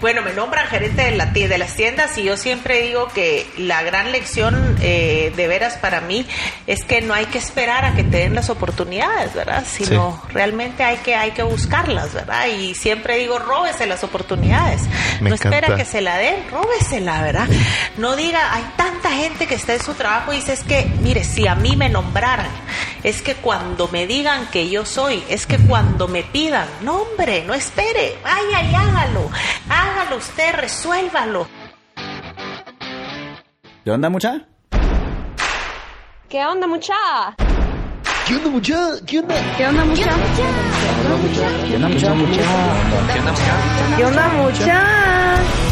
bueno, me nombran gerente de, la, de las tiendas y yo siempre digo que la gran lección eh, de veras para mí es que no hay que esperar a que te den las oportunidades, ¿verdad? Sino realmente hay que, hay que buscarlas, ¿verdad? Y siempre digo, róbese las oportunidades. no espera que se la den, róbesela, ¿verdad? No diga, hay tanta gente que está en su trabajo y dice, es que, mire, si a mí me nombraran, es que cuando me digan que yo soy, es que cuando me pidan, no hombre, no espere, vaya y hágalo, hágalo usted, resuélvalo. ¿Qué onda, mucha? ¿Qué onda, mucha? ¿Qué onda, mucha? ¿Qué onda? ¿Qué onda, mucha? ¿Qué onda, mucha? ¿Qué onda, mucha? ¿Qué onda, mucha? ¿Qué onda, mucha?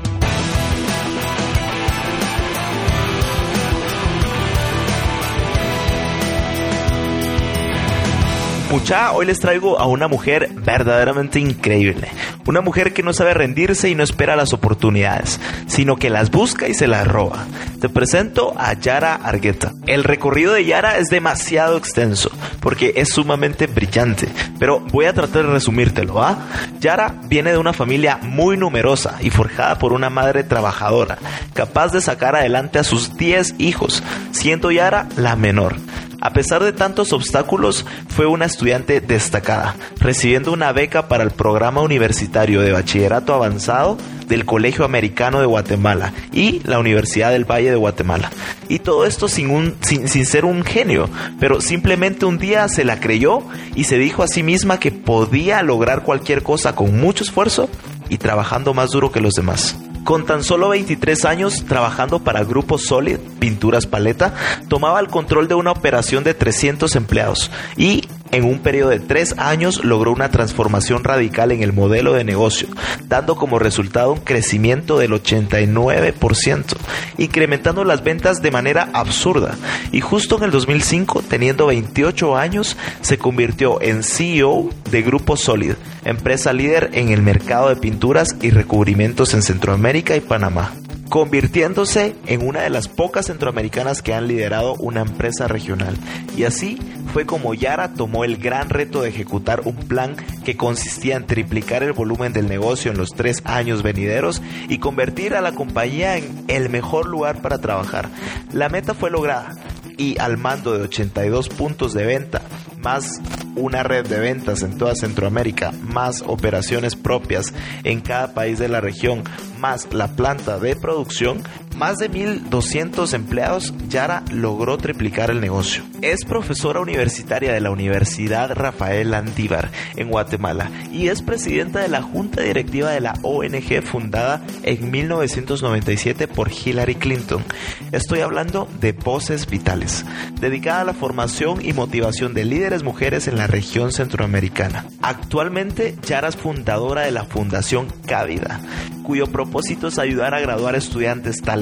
Mucha, hoy les traigo a una mujer verdaderamente increíble. Una mujer que no sabe rendirse y no espera las oportunidades, sino que las busca y se las roba. Te presento a Yara Argueta. El recorrido de Yara es demasiado extenso, porque es sumamente brillante, pero voy a tratar de resumírtelo, ¿ah? Yara viene de una familia muy numerosa y forjada por una madre trabajadora, capaz de sacar adelante a sus 10 hijos, siendo Yara la menor. A pesar de tantos obstáculos, fue una estudiante destacada, recibiendo una beca para el programa universitario de bachillerato avanzado del Colegio Americano de Guatemala y la Universidad del Valle de Guatemala. Y todo esto sin, un, sin, sin ser un genio, pero simplemente un día se la creyó y se dijo a sí misma que podía lograr cualquier cosa con mucho esfuerzo y trabajando más duro que los demás. Con tan solo 23 años trabajando para Grupo Solid Pinturas Paleta, tomaba el control de una operación de 300 empleados y en un periodo de tres años logró una transformación radical en el modelo de negocio, dando como resultado un crecimiento del 89%, incrementando las ventas de manera absurda. Y justo en el 2005, teniendo 28 años, se convirtió en CEO de Grupo Solid, empresa líder en el mercado de pinturas y recubrimientos en Centroamérica y Panamá convirtiéndose en una de las pocas centroamericanas que han liderado una empresa regional. Y así fue como Yara tomó el gran reto de ejecutar un plan que consistía en triplicar el volumen del negocio en los tres años venideros y convertir a la compañía en el mejor lugar para trabajar. La meta fue lograda y al mando de 82 puntos de venta, más una red de ventas en toda Centroamérica, más operaciones propias en cada país de la región, más la planta de producción, más de 1.200 empleados, Yara logró triplicar el negocio. Es profesora universitaria de la Universidad Rafael Andívar en Guatemala y es presidenta de la junta directiva de la ONG fundada en 1997 por Hillary Clinton. Estoy hablando de Voces Vitales, dedicada a la formación y motivación de líderes mujeres en la región centroamericana. Actualmente, Yara es fundadora de la Fundación Cávida, cuyo propósito es ayudar a graduar estudiantes talentosos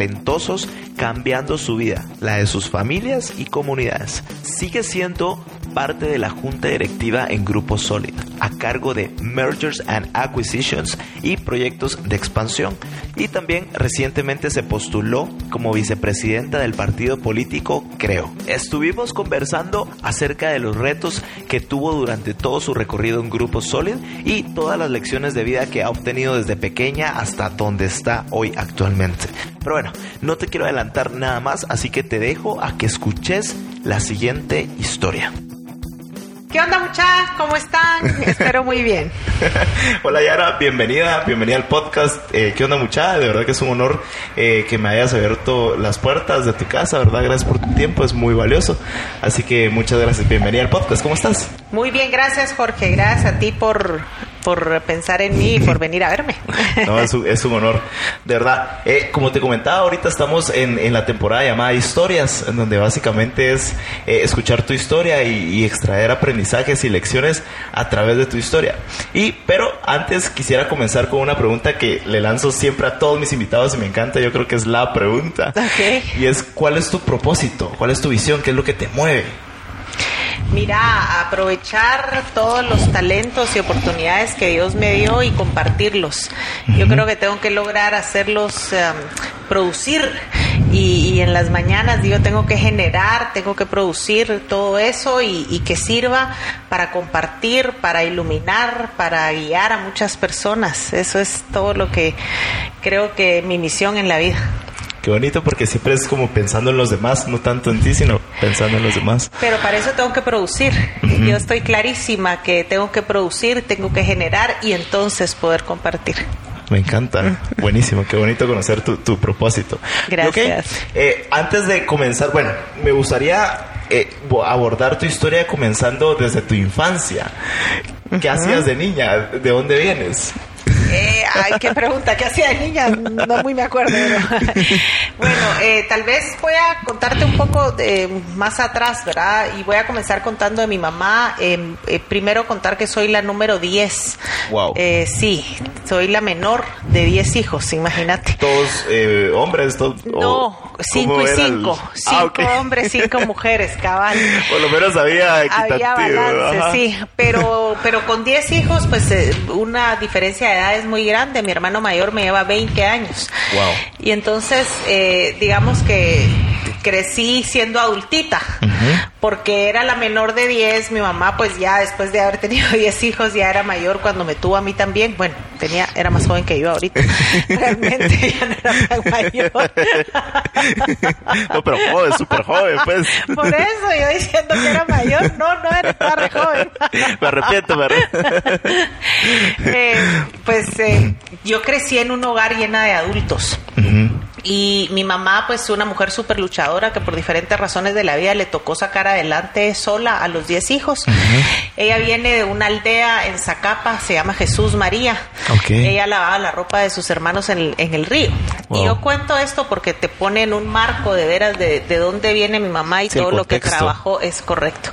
cambiando su vida, la de sus familias y comunidades. Sigue siendo parte de la junta directiva en Grupo Solid, a cargo de Mergers and Acquisitions y proyectos de expansión. Y también recientemente se postuló como vicepresidenta del partido político Creo. Estuvimos conversando acerca de los retos que tuvo durante todo su recorrido en Grupo Solid y todas las lecciones de vida que ha obtenido desde pequeña hasta donde está hoy actualmente. Pero bueno, no te quiero adelantar nada más, así que te dejo a que escuches la siguiente historia. ¿Qué onda muchachos? ¿Cómo están? Espero muy bien. Hola Yara, bienvenida, bienvenida al podcast. Eh, ¿Qué onda muchachos? De verdad que es un honor eh, que me hayas abierto las puertas de tu casa, ¿verdad? Gracias por tu tiempo, es muy valioso. Así que muchas gracias, bienvenida al podcast. ¿Cómo estás? Muy bien, gracias Jorge, gracias a ti por por pensar en mí y por venir a verme. No, es un, es un honor. De verdad, eh, como te comentaba, ahorita estamos en, en, la temporada llamada Historias, en donde básicamente es eh, escuchar tu historia y, y, extraer aprendizajes y lecciones a través de tu historia. Y, pero antes quisiera comenzar con una pregunta que le lanzo siempre a todos mis invitados y me encanta, yo creo que es la pregunta. Okay. Y es, ¿cuál es tu propósito? ¿Cuál es tu visión? ¿Qué es lo que te mueve? Mira, aprovechar todos los talentos y oportunidades que Dios me dio y compartirlos. Yo creo que tengo que lograr hacerlos um, producir y, y, en las mañanas yo tengo que generar, tengo que producir todo eso y, y que sirva para compartir, para iluminar, para guiar a muchas personas. Eso es todo lo que creo que mi misión en la vida. Qué bonito porque siempre es como pensando en los demás, no tanto en ti, sino pensando en los demás. Pero para eso tengo que producir. Uh -huh. Yo estoy clarísima que tengo que producir, tengo que generar y entonces poder compartir. Me encanta. Buenísimo. Qué bonito conocer tu, tu propósito. Gracias. Okay. Eh, antes de comenzar, bueno, me gustaría eh, abordar tu historia comenzando desde tu infancia. ¿Qué uh -huh. hacías de niña? ¿De dónde vienes? Eh, ay, qué pregunta, ¿qué hacía de niña? No muy me acuerdo. Bueno, eh, tal vez voy a contarte un poco de, más atrás, ¿verdad? Y voy a comenzar contando de mi mamá. Eh, primero contar que soy la número 10. Wow. sí, soy la menor de 10 hijos, imagínate. ¿Todos eh, hombres? Todos, no, 5 y 5. 5 ah, okay. hombres, 5 mujeres, cabal. Por lo menos había Había balance, sí. Pero, pero con 10 hijos, pues eh, una diferencia de edad es muy grande. Mi hermano mayor me lleva 20 años. Wow. Y entonces, eh, digamos que crecí siendo adultita, uh -huh. porque era la menor de 10, mi mamá pues ya después de haber tenido 10 hijos ya era mayor cuando me tuvo a mí también, bueno, tenía era más joven que yo ahorita, realmente ya no era tan mayor. no, pero joven, súper joven, pues. Por eso yo diciendo que era mayor, no, no era tan re joven. me arrepiento, me arrepiento. eh, pues eh, yo crecí en un hogar llena de adultos. Uh -huh. Y mi mamá, pues una mujer súper luchadora que por diferentes razones de la vida le tocó sacar adelante sola a los 10 hijos. Uh -huh. Ella viene de una aldea en Zacapa, se llama Jesús María. Okay. Ella lavaba la ropa de sus hermanos en, en el río. Wow. Y yo cuento esto porque te pone en un marco de veras de, de dónde viene mi mamá y sí, todo lo que trabajó es correcto.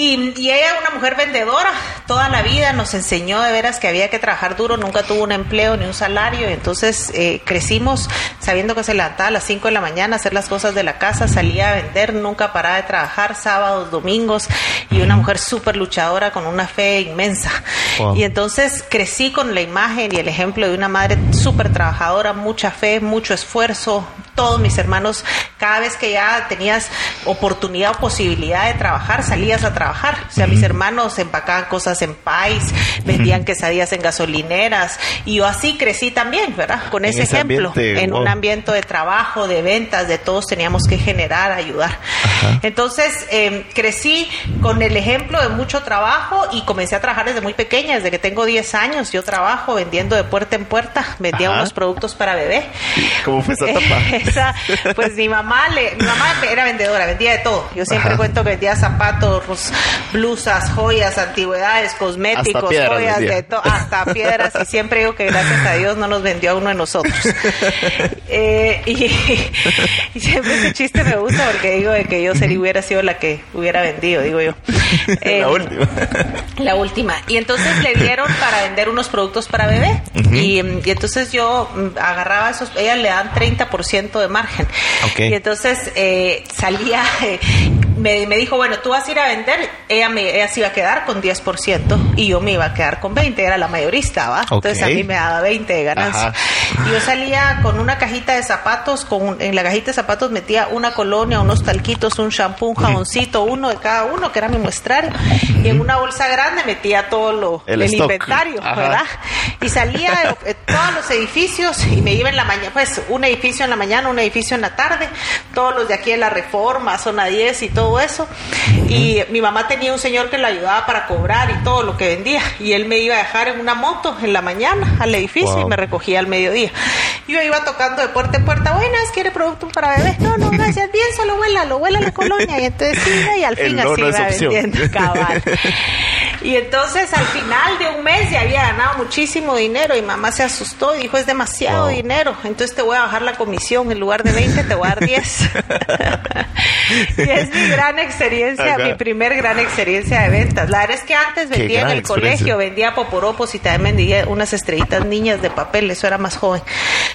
Y, y, ella, una mujer vendedora, toda la vida nos enseñó de veras que había que trabajar duro, nunca tuvo un empleo ni un salario. Entonces eh, crecimos sabiendo que se levantaba a las 5 de la mañana a hacer las cosas de la casa, salía a vender, nunca paraba de trabajar, sábados, domingos, y una mujer súper luchadora con una fe inmensa. Wow. Y entonces crecí con la imagen y el ejemplo de una madre súper trabajadora, mucha fe, mucho esfuerzo. Todos mis hermanos, cada vez que ya tenías oportunidad o posibilidad de trabajar, salías a trabajar. O sea, uh -huh. mis hermanos empacaban cosas en pais, vendían uh -huh. quesadillas en gasolineras, y yo así crecí también, ¿verdad? Con ese, ese ejemplo, ambiente, en wow. un ambiente de trabajo, de ventas, de todos teníamos que generar, ayudar. Ajá. Entonces, eh, crecí con el ejemplo de mucho trabajo y comencé a trabajar desde muy pequeña, desde que tengo 10 años. Yo trabajo vendiendo de puerta en puerta, vendía Ajá. unos productos para bebé. ¿Cómo fue esa etapa? Pues mi mamá, le, mi mamá era vendedora, vendía de todo. Yo siempre Ajá. cuento que vendía zapatos, blusas, joyas, antigüedades, cosméticos, piedras, joyas, de todo, hasta piedras. Y siempre digo que gracias a Dios no nos vendió a uno de nosotros. eh, y, y, siempre ese chiste me gusta porque digo de que yo sería, hubiera sido la que hubiera vendido, digo yo. Eh, la última. La última. Y entonces le dieron para vender unos productos para bebé. Uh -huh. y, y, entonces yo mm, agarraba esos, ellas le dan 30% de margen. Okay. Y entonces eh, salía, eh, me, me, dijo, bueno, tú vas a ir a vender, ella, me, ella se iba a quedar con 10% y yo me iba a quedar con 20, era la mayorista, ¿va? Okay. Entonces a mí me daba 20 de ganancia. Y yo salía con una cajita de zapatos, con en la cajita de zapatos metía una colonia, unos talquitos, un shampoo, un jaboncito, uno de cada uno, que era mi muestrario, y en una bolsa grande metía todo lo, el, el inventario, Ajá. ¿verdad? Y salía de todos los edificios y me iba en la mañana, pues un edificio en la mañana, un edificio en la tarde, todos los de aquí de la Reforma, zona 10 y todo eso. Y mi mamá tenía un señor que le ayudaba para cobrar y todo lo que vendía, y él me iba a dejar en una moto en la mañana al edificio wow. y me recogía al mediodía. Yo iba tocando de puerta en puerta, buenas, ¿quiere producto para bebés? No, no, gracias, bien, solo vuela, lo vuela la colonia. Y entonces y al fin así iba vendiendo cabal. Y entonces al final de un mes ya había ganado muchísimo dinero y mamá se asustó y dijo, es demasiado Wow. dinero, entonces te voy a bajar la comisión, en lugar de 20 te voy a dar 10. y es mi gran experiencia, Ajá. mi primer gran experiencia de ventas. La verdad es que antes vendía en gran el experiencia. colegio, vendía poporopos y también vendía unas estrellitas niñas de papel, eso era más joven.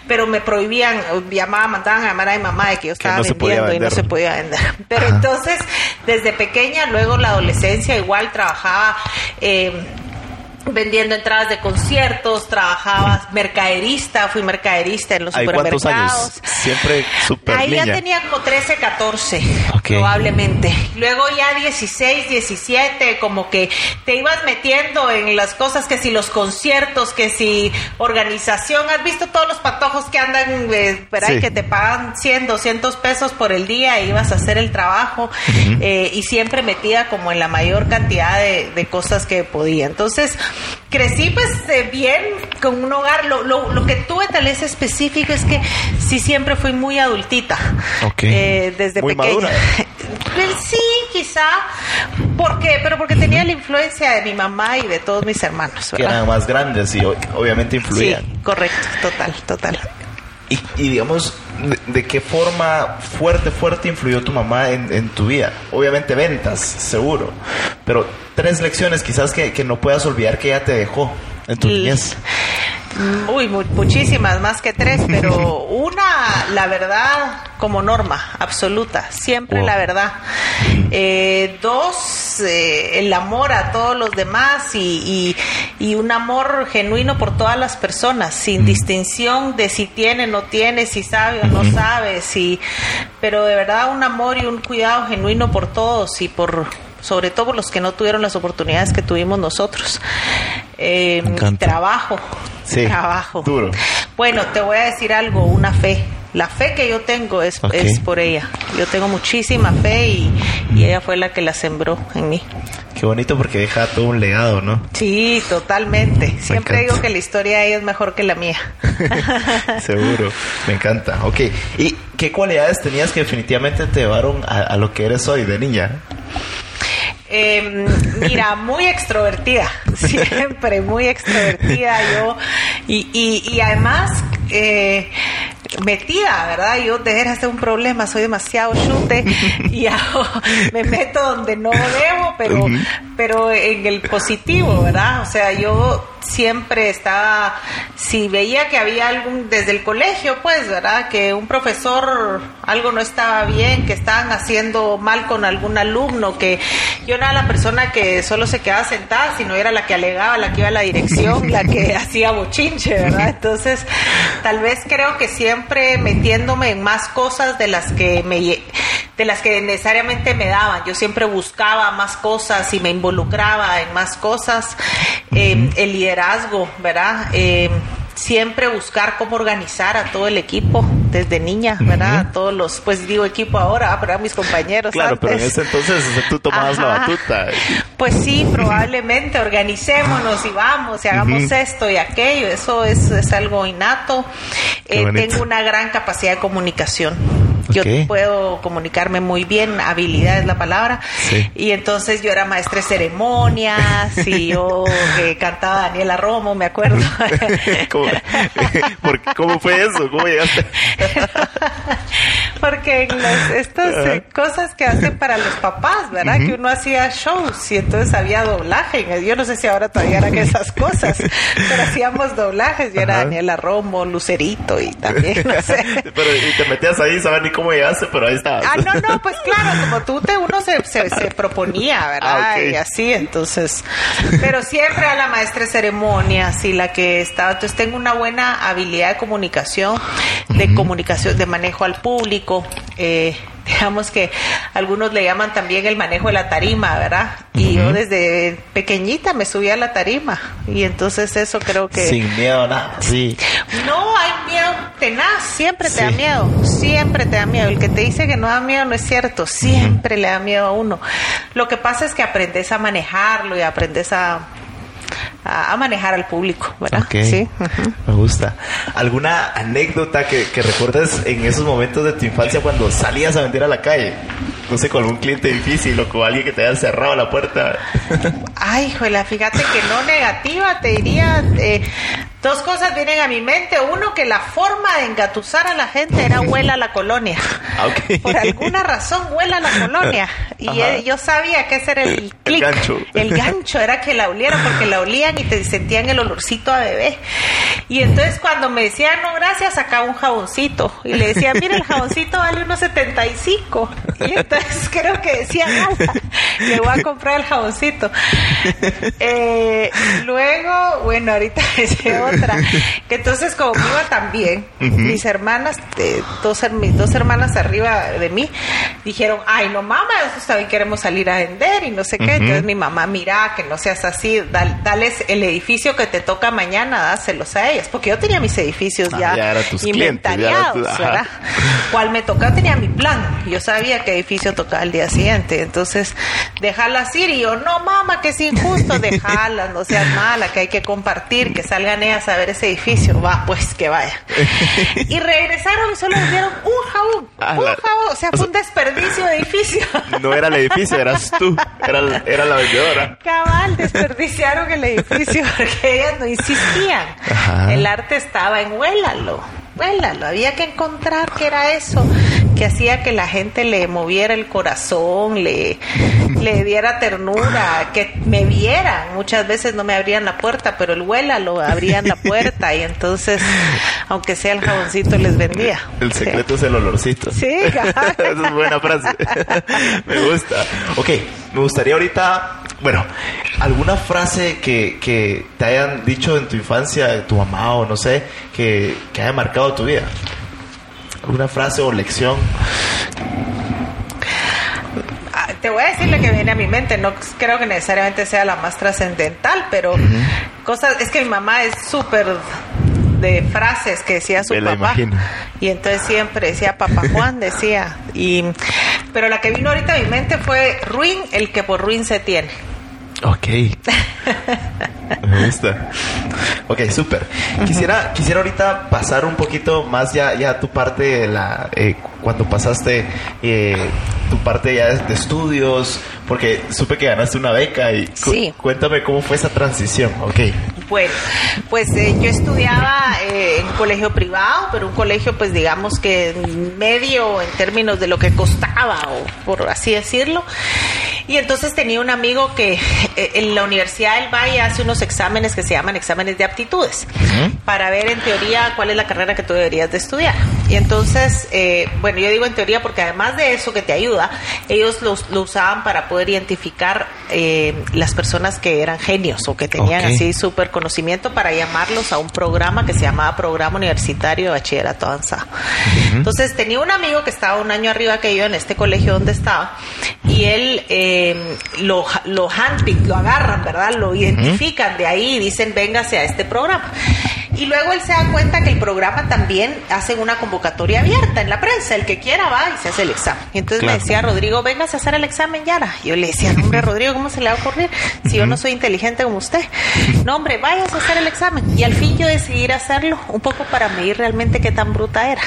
Pero me prohibían, llamaban, mandaban a llamar a mi mamá de que yo estaba no podía vendiendo y no se podía vender. Pero Ajá. entonces, desde pequeña, luego la adolescencia, igual trabajaba. eh, vendiendo entradas de conciertos, trabajaba mercaderista, fui mercaderista en los ¿Hay cuántos supermercados. años? Siempre súper Ahí ya tenía como 13, 14, Ok. probablemente. Luego ya 16, 17, como que te ibas metiendo en las cosas, que si los conciertos, que si organización. ¿Has visto todos los patojos que andan, eh, que te pagan 100, 200 pesos por el día e ibas a hacer el trabajo. eh, y siempre metida como en la mayor cantidad de, de cosas que podía. Entonces, crecí pues eh, bien con un hogar. Lo, lo, lo que tuve tal vez específico es que sí siempre fui muy adultita. Ok. Eh, desde Muy pequeña. madura. Pues sí, quizá. porque Pero porque tenía la influencia de mi mamá y de todos mis hermanos, Que ¿verdad? eran más grandes y obviamente Sí, influían. correcto, total, total. Y, y digamos, de, de qué forma fuerte, fuerte influyó tu mamá en, en tu vida? Obviamente ventas, seguro. Pero tres lecciones quizás que, que no puedas olvidar que ella te dejó en tu niñez. Mm, Uy, mu- muchísimas, más que tres, pero una, la verdad, como norma absoluta, siempre Wow. la verdad. Eh, dos, eh, el amor a todos los demás y, y- y un amor genuino por todas las personas, sin distinción de si tiene, no tiene, si sabe o no sabe, si, pero de verdad un amor y un cuidado genuino por todos y por sobre todo por los que no tuvieron las oportunidades que tuvimos nosotros. Eh, trabajo, Sí, trabajo. duro. Bueno, te voy a decir algo, una fe. La fe que yo tengo es, es por ella. Yo tengo muchísima fe y, y ella fue la que la sembró en mí. Qué bonito porque deja todo un legado, ¿no? Sí, totalmente. Siempre digo que la historia de ella es mejor que la mía. Seguro, me encanta. Ok, ¿y qué cualidades tenías que definitivamente te llevaron a, a lo que eres hoy de niña? Eh, mira, muy extrovertida, siempre muy extrovertida yo y, y, y además eh, metida, ¿verdad? Yo de veras tengo un problema, soy demasiado chute y hago- me meto donde no debo, pero, pero en el positivo, ¿verdad? O sea, yo siempre estaba, si veía que había algún, desde el colegio, pues, ¿verdad? Que un profesor, algo no estaba bien, que estaban haciendo mal con algún alumno, que yo no era la persona que solo se quedaba sentada, sino era la que alegaba, la que iba a la dirección, la que hacía bochinche, ¿verdad? Entonces, tal vez creo que siempre metiéndome en más cosas de las que me de las que necesariamente me daban. Yo siempre buscaba más cosas y me involucraba en más cosas. Eh, el liderazgo, ¿verdad? Eh, siempre buscar cómo organizar a todo el equipo desde niña, ¿verdad? A todos los, pues digo equipo ahora, ah, pero a mis compañeros. Claro, pero en ese entonces tú tomabas la batuta. Pues sí, probablemente organicémonos y vamos y hagamos esto y aquello. Eso es, es algo innato. Eh, tengo una gran capacidad de comunicación. Yo puedo comunicarme muy bien, habilidad es la palabra. Sí. Y entonces yo era maestra de ceremonias y yo eh, cantaba Daniela Romo, me acuerdo. ¿Cómo, ¿Cómo fue eso? ¿Cómo llegaste? Porque en las- estas eh, cosas que hacen para los papás, ¿verdad? Que uno hacía shows y entonces había doblaje. Yo no sé si ahora todavía harán esas cosas, pero hacíamos doblajes. Yo era. Daniela Romo, Lucerito y también, no sé. pero y te metías ahí, sabes cómo llegaste, pero ahí estabas. Ah, no, no, pues claro, como tú te, uno se, se, se proponía, ¿verdad? Ah. Y así, entonces, pero siempre a la maestra de ceremonias y la que estaba, entonces tengo una buena habilidad de comunicación, de comunicación, de manejo al público, eh, digamos que algunos le llaman también el manejo de la tarima, ¿verdad? Y yo desde pequeñita me subía a la tarima y entonces eso creo que... Sin miedo nada. Sí. No, hay miedo tenaz, siempre te da miedo, siempre te da miedo. El que te dice que no da miedo no es cierto, siempre le da miedo a uno. Lo que pasa es que aprendes a manejarlo y aprendes a, a, a manejar al público, ¿verdad? Ok. Sí. ujú. Me gusta. ¿Alguna anécdota que, que recuerdes en esos momentos de tu infancia cuando salías a vender a la calle? No sé, con algún cliente difícil o con alguien que te haya cerrado la puerta. Ay, híjole, fíjate que no negativa, te diría. eh, dos cosas vienen a mi mente. Uno, que la forma de engatusar a la gente era huela a la colonia. Ah. Por alguna razón huela a la colonia. Y Ajá. eh, yo sabía que ese era el clic. gancho. El gancho era que la olieran porque la olían y te sentían el olorcito a bebé. Y entonces cuando me decían, no, gracias, sacaba un jaboncito. Y le decía, mira, el jaboncito vale unos 75. Y entonces creo que decía, "Ala, le voy a comprar el jaboncito. Eh, luego, bueno, ahorita decía otra. Que entonces como iba también, mis hermanas, eh, dos, mis dos hermanas arriba de mí, dijeron, ay, no mamá, nosotros también queremos salir a vender y no sé qué. Entonces mi mamá, mira, que no seas así, dal- dales el edificio que te toca mañana, dáselos a ellas. Porque yo tenía mis edificios Ah, ya, ya clientes, inventariados. ¿verdad? Cual me tocaba, tenía mi plan. Yo sabía qué edificio tocaba el día siguiente. Entonces, dejarlas ir. Y yo, no, mamá, que es injusto, dejarlas, no seas mala, que hay que compartir, que salgan ellas a ver ese edificio. Va, pues que vaya. Y regresaron y solo les dieron un jabón. Ah, un la- jabón. O sea, fue un desperdicio de edificio. No era el edificio, eras tú. Era, era la vendedora. Cabal, desperdiciaron el edificio porque ellas no insistían. Ajá. El arte estaba en huélalo, huélalo. Había que encontrar qué era eso que hacía que la gente le moviera el corazón, le, le diera ternura, que me vieran. Muchas veces no me abrían la puerta, pero el huélalo abrían la puerta y entonces, aunque sea el jaboncito, les vendía. El secreto es el olorcito. Sí. Esa es buena frase. me gusta. Ok, me gustaría ahorita, bueno, alguna frase que, que te hayan dicho en tu infancia, tu mamá o no sé, que, que haya marcado tu vida. ¿Alguna frase o lección? Ah, Te voy a decir lo que viene a mi mente, no creo que necesariamente sea la más trascendental, pero cosas, es que mi mamá es súper de frases que decía su Me la papá. imagino. Y entonces siempre decía papá Juan, decía. Y, pero la que vino ahorita a mi mente fue ruin el que por ruin se tiene. Ok. Me gusta. Ok, súper. Quisiera, quisiera ahorita pasar un poquito más ya, ya a tu parte de la eh, cuando pasaste eh, tu parte ya de, estudios, porque supe que ganaste una beca y cu- Sí. cuéntame cómo fue esa transición. Ok. Bueno, pues eh, yo estudiaba eh, en un colegio privado, pero un colegio pues digamos que medio en términos de lo que costaba, o por así decirlo. Y entonces tenía un amigo que eh, en la Universidad del Valle hace unos exámenes que se llaman exámenes de aptitudes, para ver en teoría cuál es la carrera que tú deberías de estudiar. Y entonces, eh, bueno, yo digo en teoría porque además de eso que te ayuda, ellos los- lo usaban para poder identificar eh, las personas que eran genios o que tenían así súper conocimiento para llamarlos a un programa que se llamaba Programa Universitario de Bachillerato Avanzado. Entonces tenía un amigo que estaba un año arriba que yo en este colegio donde estaba y él eh, lo, lo handpick, lo agarran, ¿verdad? Lo identifican de ahí y dicen véngase a este programa. Y luego él se da cuenta que el programa también hace una convocatoria abierta en la prensa. El que quiera va y se hace el examen. Y entonces Claro. me decía Rodrigo, véngase a hacer el examen, Yara. Y yo le decía, hombre, Rodrigo, ¿cómo se le va a ocurrir? Si yo no soy inteligente como usted. No, hombre, váyase a hacer el examen. Y al fin yo decidí ir a hacerlo, un poco para medir realmente qué tan bruta era.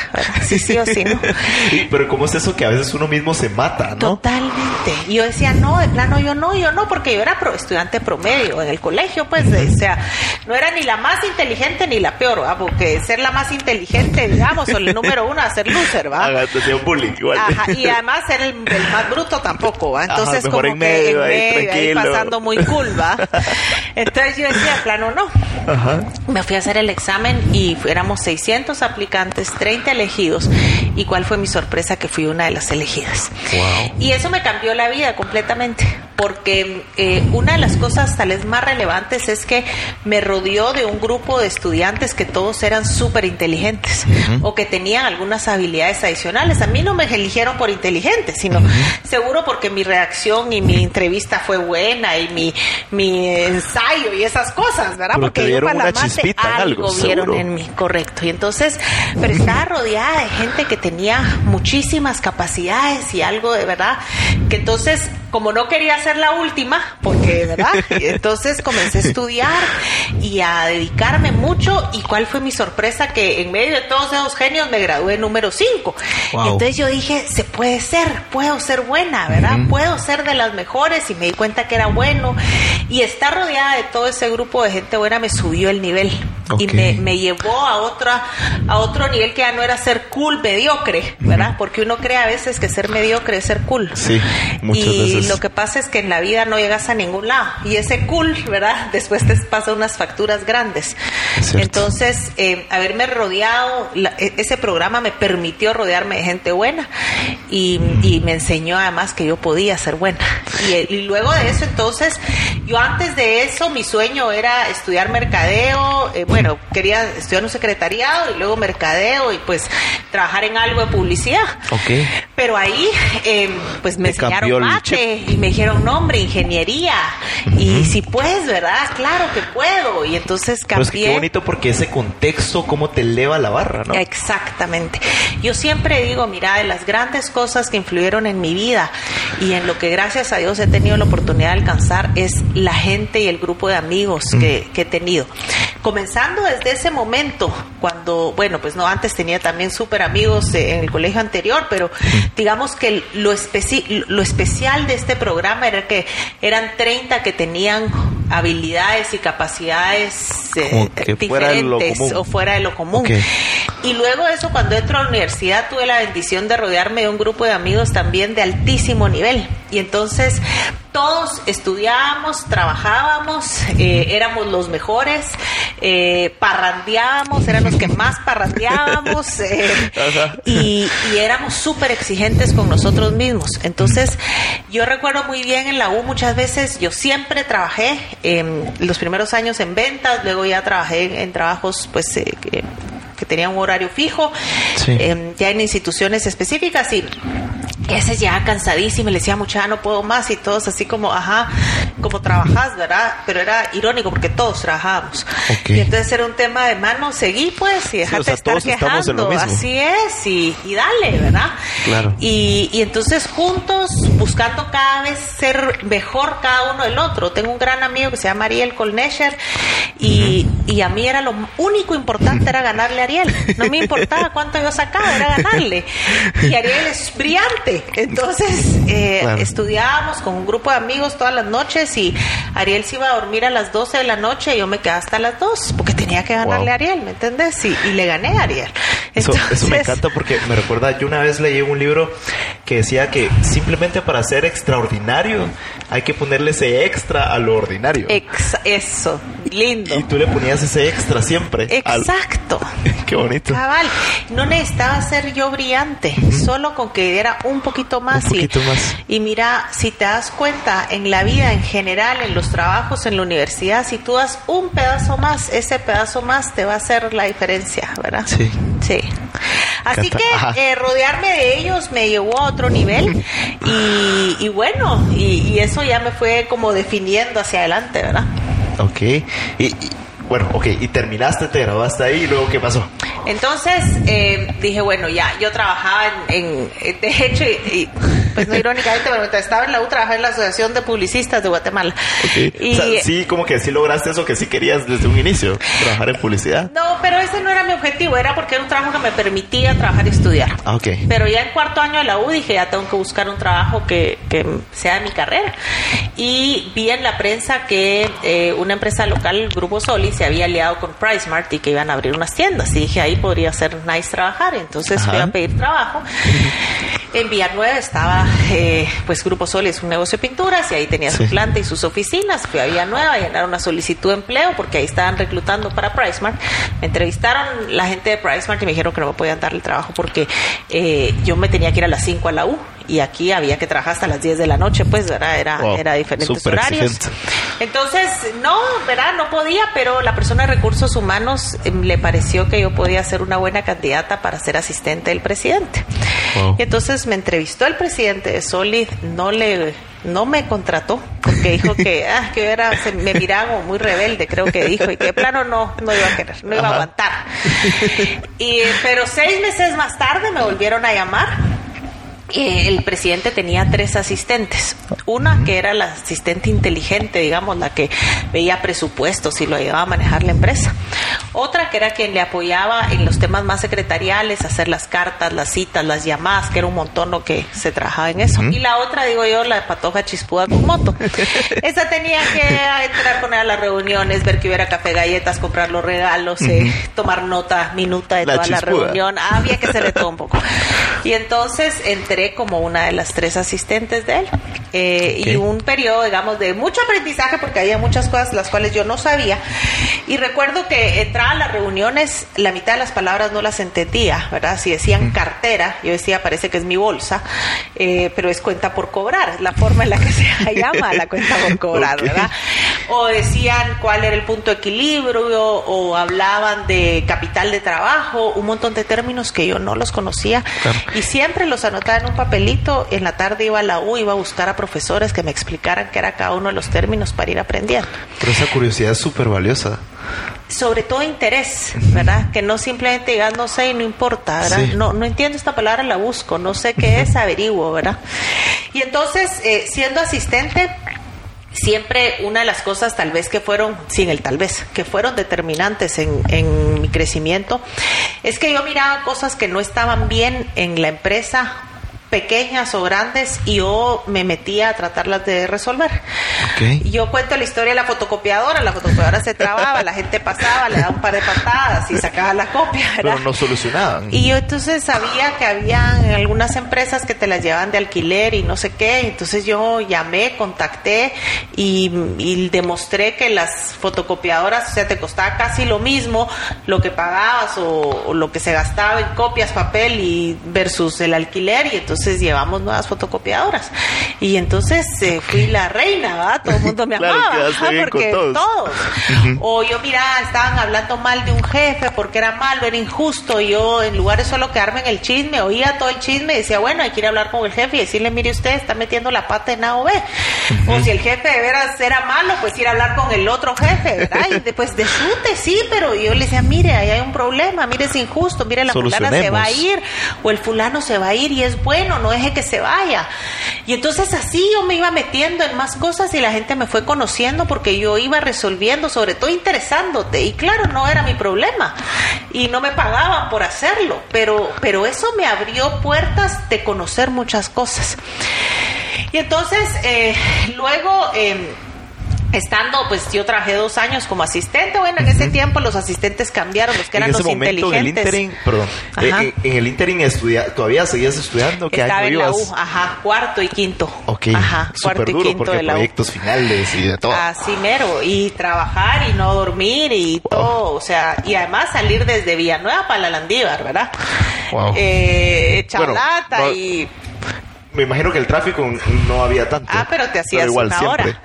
Si sí o si no. Pero ¿cómo es eso que a veces uno mismo se mata, no? Totalmente. Y yo decía, no, de plano yo no, yo no, porque yo era pro- estudiante promedio en el colegio, pues, o sea, no era ni la más inteligente ni la peor, ¿va? Porque ser la más inteligente, digamos, o el número uno a ser loser, ¿va? Un bullying igual. Ajá, y además ser el, el más bruto tampoco, ¿va? Entonces, Ajá, como en que medio, en ahí, medio, ahí pasando muy cool, ¿va? Entonces yo decía, de plano no. Ajá. Me fui a hacer el examen y éramos 600 aplicantes, 30 elegidos. ¿Y cuál fue mi sorpresa? Que fui una de las elegidas. Wow. Y eso me cambió la vida completamente, porque eh, una de las cosas tal vez más relevantes es que me rodeó de un grupo de estudiantes que todos eran súper inteligentes o que tenían algunas habilidades adicionales. A mí no me eligieron por inteligente, sino seguro porque mi reacción y mi entrevista fue buena y mi, mi ensayo y esas cosas, ¿verdad? Pero porque yo dieron para la algo, vieron seguro. en mí, correcto. Y entonces, pero estaba rodeada de gente que tenía muchísimas capacidades y algo de verdad, que entonces como no quería ser la última, porque, ¿verdad? Entonces comencé a estudiar y a dedicarme mucho. ¿Y cuál fue mi sorpresa? Que en medio de todos esos genios me gradué número 5. Wow. Entonces yo dije, se puede ser, puedo ser buena, ¿verdad? Puedo ser de las mejores y me di cuenta que era bueno. Y estar rodeada de todo ese grupo de gente buena me subió el nivel y me, me llevó a otra a otro nivel que ya no era ser cool, mediocre, ¿verdad? Porque uno cree a veces que ser mediocre es ser cool. Sí, muchas y veces. lo que pasa es que en la vida no llegas a ningún lado. Y ese cool, ¿verdad? Después te pasa unas facturas grandes. Entonces, eh, haberme rodeado, la- e- ese programa me permitió rodearme de gente buena y, y me enseñó además que yo podía ser buena. Y, eh, y luego de eso, entonces, yo antes de eso, mi sueño era estudiar mercadeo. eh, bueno, quería estudiar un secretariado y luego mercadeo y pues trabajar en algo de publicidad. Ok. Pero ahí, eh, pues me enseñaron mate y me dijeron, no, hombre, ingeniería. Y si puedes, ¿verdad? Claro que puedo. Y entonces Pero es que cambié. qué bonito porque ese contexto, cómo te eleva la barra, ¿no? Exactamente. Yo siempre digo, mira, de las grandes cosas que influyeron en mi vida y en lo que gracias a Dios he tenido la oportunidad de alcanzar es la gente y el grupo de amigos que, que he tenido. Comenzando desde ese momento, cuando, bueno, pues no, antes tenía también súper amigos en el colegio anterior, pero digamos que lo, especi- lo especial de este programa era que eran 30 que tenían habilidades y capacidades eh, De lo diferentes o fuera de lo común. Y luego eso, cuando entro a la universidad, tuve la bendición de rodearme de un grupo de amigos también de altísimo nivel. Y entonces todos estudiábamos, trabajábamos, eh, éramos los mejores, eh, parrandeábamos, eran los que más parrandeábamos eh, y, y éramos súper exigentes con nosotros mismos. Entonces, yo recuerdo muy bien en la U muchas veces, yo siempre trabajé los primeros años en ventas, luego ya trabajé en, en trabajos pues eh, que, que tenían un horario fijo, Sí. eh, ya en instituciones específicas y a veces ya cansadísima, le decía mucha, no puedo más y todos así como, ajá, como trabajás, ¿verdad? Pero era irónico porque todos trabajábamos. Y entonces era un tema de mano, seguí pues y déjate o sea, estar todos estamos en lo quejando. mismo. Así es, y, y dale, ¿verdad? Claro. Y, y entonces juntos, buscando cada vez ser mejor cada uno del otro. Tengo un gran amigo que se llama Ariel Colnesher y, y a mí era lo único importante era ganarle a Ariel. No me importaba cuánto yo sacaba, era ganarle. Y Ariel es brillante. Entonces eh, Claro. estudiábamos con un grupo de amigos todas las noches y Ariel se iba a dormir a las 12 de la noche y yo me quedaba hasta las 2 porque tenía que ganarle Wow. a Ariel, ¿me entendés? Y, y le gané a Ariel. Eso, eso me encanta porque me recuerda, yo una vez leí un libro que decía que simplemente para ser extraordinario hay que ponerle ese extra a lo ordinario. Ex- eso, lindo. Y tú le ponías ese extra siempre. al- Exacto. Qué bonito. Cabal, no necesitaba ser yo brillante, solo con que diera un poquito más. Un poquito y, más. y mira, si te das cuenta, en la vida en general, en los trabajos, en la universidad, si tú das un pedazo más, ese pedazo más te va a hacer la diferencia, ¿verdad? Sí. Sí. Así que eh, rodearme de ellos me llevó a otro nivel y, y bueno, y, y eso ya me fue como definiendo hacia adelante, ¿verdad? Ok. Y- bueno, ok. Y terminaste, te graduaste ahí y luego ¿qué pasó? Entonces eh, dije, bueno, ya, yo trabajaba en, en- de hecho, y, y, pues no irónicamente, pero mientras estaba en la U trabajaba en la Asociación de Publicistas de Guatemala. Ok. Y, O sea, sí, como que sí lograste eso que sí querías desde un inicio, trabajar en publicidad. No, pero ese no era mi objetivo, era porque era un trabajo que me permitía trabajar y estudiar. Ah, ok. Pero ya en cuarto año de la U dije, ya tengo que buscar un trabajo que, que sea de mi carrera. Y vi en la prensa que eh, una empresa local, el Grupo Soli, se había aliado con PriceMart y que iban a abrir unas tiendas. Y dije, ahí podría ser nice trabajar. Entonces fui Ajá. a pedir trabajo. En Villanueva estaba, eh, pues Grupo Soli es un negocio de pinturas y ahí tenía su planta y sus oficinas. Fui a Villanueva a llenar una solicitud de empleo porque ahí estaban reclutando para PriceMart. Me entrevistaron la gente de PriceMart y me dijeron que no me podían dar el trabajo porque eh, yo me tenía que ir a las 5 a la U y aquí había que trabajar hasta las 10 de la noche, pues, ¿verdad? Era, Wow, era diferentes horarios. exigente. Entonces, no, ¿verdad? No podía, pero la persona de recursos humanos eh, le pareció que yo podía ser una buena candidata para ser asistente del presidente. Wow. Y entonces me entrevistó el presidente de Solid, no le no me contrató porque dijo que ah, que era se me miraba como muy rebelde creo que dijo y que de plano no no iba a querer no iba a aguantar y pero seis meses más tarde me volvieron a llamar el presidente tenía tres asistentes. Una que era la asistente inteligente, digamos, la que veía presupuestos y lo ayudaba a manejar la empresa. Otra que era quien le apoyaba en los temas más secretariales, hacer las cartas, las citas, las llamadas, que era un montón lo que se trabajaba en eso. Y la otra, digo yo, la patoja chispuda con moto. Esa tenía que entrar con ella a las reuniones, ver que hubiera café, galletas, comprar los regalos, eh, tomar nota, minuta de La toda la reunión. Había que hacerle todo un poco. Y entonces entré como una de las tres asistentes de él. Eh, Y un periodo, digamos, de mucho aprendizaje porque había muchas cosas las cuales yo no sabía. Y recuerdo que entraba a las reuniones, la mitad de las palabras no las entendía, ¿verdad? Si decían cartera, yo decía, parece que es mi bolsa, eh, pero es cuenta por cobrar, la forma en la que se llama la cuenta por cobrar. ¿verdad? O decían cuál era el punto de equilibrio, o hablaban de capital de trabajo, un montón de términos que yo no los conocía. Claro. Y siempre los anotaba en un papelito. En la tarde iba a la U, iba a buscar a profesores que me explicaran qué era cada uno de los términos para ir aprendiendo. Pero esa curiosidad es súper valiosa. Sobre todo interés, ¿verdad? Que no simplemente digas no sé y no importa, ¿verdad? Sí. No, no entiendo esta palabra, la busco, no sé qué es, averiguo, ¿verdad? Y entonces, eh, siendo asistente, siempre una de las cosas tal vez que fueron, sin el tal vez, que fueron determinantes en, en mi crecimiento, es que yo miraba cosas que no estaban bien en la empresa pequeñas o grandes y yo me metía a tratarlas de resolver. Ok. Yo cuento la historia de la fotocopiadora, la fotocopiadora se trababa, la gente pasaba, le daba un par de patadas y sacaba la copia, ¿verdad? Pero no solucionaban. Y yo entonces sabía que había algunas empresas que te las llevaban de alquiler y no sé qué. Entonces yo llamé, contacté y, y demostré que las fotocopiadoras, o sea, te costaba casi lo mismo lo que pagabas o, o lo que se gastaba en copias, papel y versus el alquiler. Y entonces llevamos nuevas fotocopiadoras. Y entonces eh, fui la reina, ¿verdad? Todo el mundo me Claro, amaba. porque todos. O yo miraba, estaban hablando mal de un jefe porque era malo, era injusto. Y yo, en lugar de solo quedarme en el chisme, oía todo el chisme y decía, bueno, hay que ir a hablar con el jefe y decirle, mire usted, está metiendo la pata en A o B. O si el jefe de veras era malo, pues ir a hablar con el otro jefe, ¿verdad? Y después disfrute, sí, pero yo le decía, mire, ahí hay un problema, mire, es injusto, mire, la fulana se va a ir o el fulano se va a ir y es bueno, no deje que se vaya. Y entonces así yo me iba metiendo en más cosas y la gente me fue conociendo porque yo iba resolviendo, sobre todo interesándote. Y claro, no era mi problema y no me pagaban por hacerlo, pero, pero eso me abrió puertas de conocer muchas cosas. Y entonces, eh, luego... em, Estando, pues yo trabajé dos años como asistente. Bueno, en ese tiempo los asistentes cambiaron, los que eran en ese los momento, en el inteligentes. interim, perdón, Ajá. en, el interim estudia, ¿todavía seguías estudiando? ¿Qué Estaba año en la? U, ajá, cuarto y quinto. Ok, Ajá, cuarto y duro quinto porque de la U. proyectos finales y de todo. Así mero, y trabajar y no dormir y todo, o sea, y además salir desde Villanueva para la Landívar, ¿verdad? Wow. Eh, Bueno, no- y... Me imagino que el tráfico no había tanto. Ah, pero te hacías Pero igual, una siempre. hora.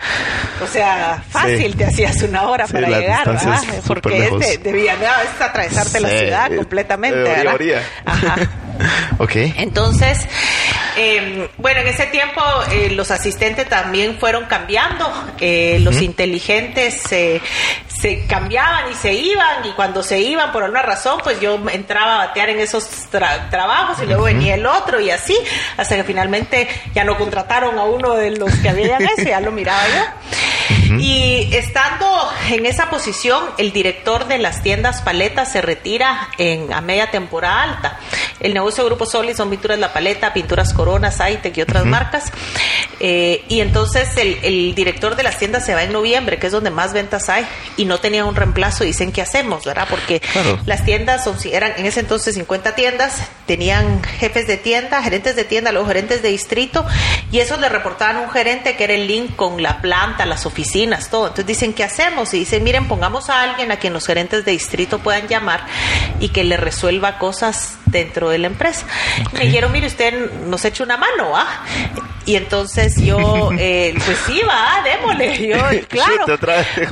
O sea, fácil Sí. te hacías una hora Sí, para llegar, ¿verdad? Porque es de, de Villanueva es atravesarte la Sí, ciudad eh, completamente, de ¿verdad? Ajá. Ok. Entonces, eh, bueno, en ese tiempo eh, los asistentes también fueron cambiando, eh, los inteligentes se- se cambiaban y se iban y cuando se iban por alguna razón, pues yo entraba a batear en esos tra- trabajos y luego venía el otro y así, hasta que finalmente ya no contrataron a uno de los que habían eso, ya lo miraba yo. Y estando en esa posición, el director de las tiendas Paleta se retira en, a media temporada alta. El negocio de Grupo Soli son pinturas La Paleta, pinturas Corona, Saitec y otras marcas. Eh, y entonces el, el director de las tiendas se va en noviembre, que es donde más ventas hay, y no tenía un reemplazo. Dicen, ¿qué hacemos? ¿Verdad? Porque Claro. las tiendas son, eran en ese entonces 50 tiendas, tenían jefes de tienda, gerentes de tienda, luego gerentes de distrito, y esos le reportaban a un gerente que era el link con la planta, las oficinas, todo. Entonces dicen, ¿qué hacemos? Y dicen, miren, pongamos a alguien a quien los gerentes de distrito puedan llamar y que le resuelva cosas dentro de la empresa. Y me dijeron, mire, usted nos una mano, ¿ah? Y entonces yo, eh, pues sí, va, démosle. Yo, claro.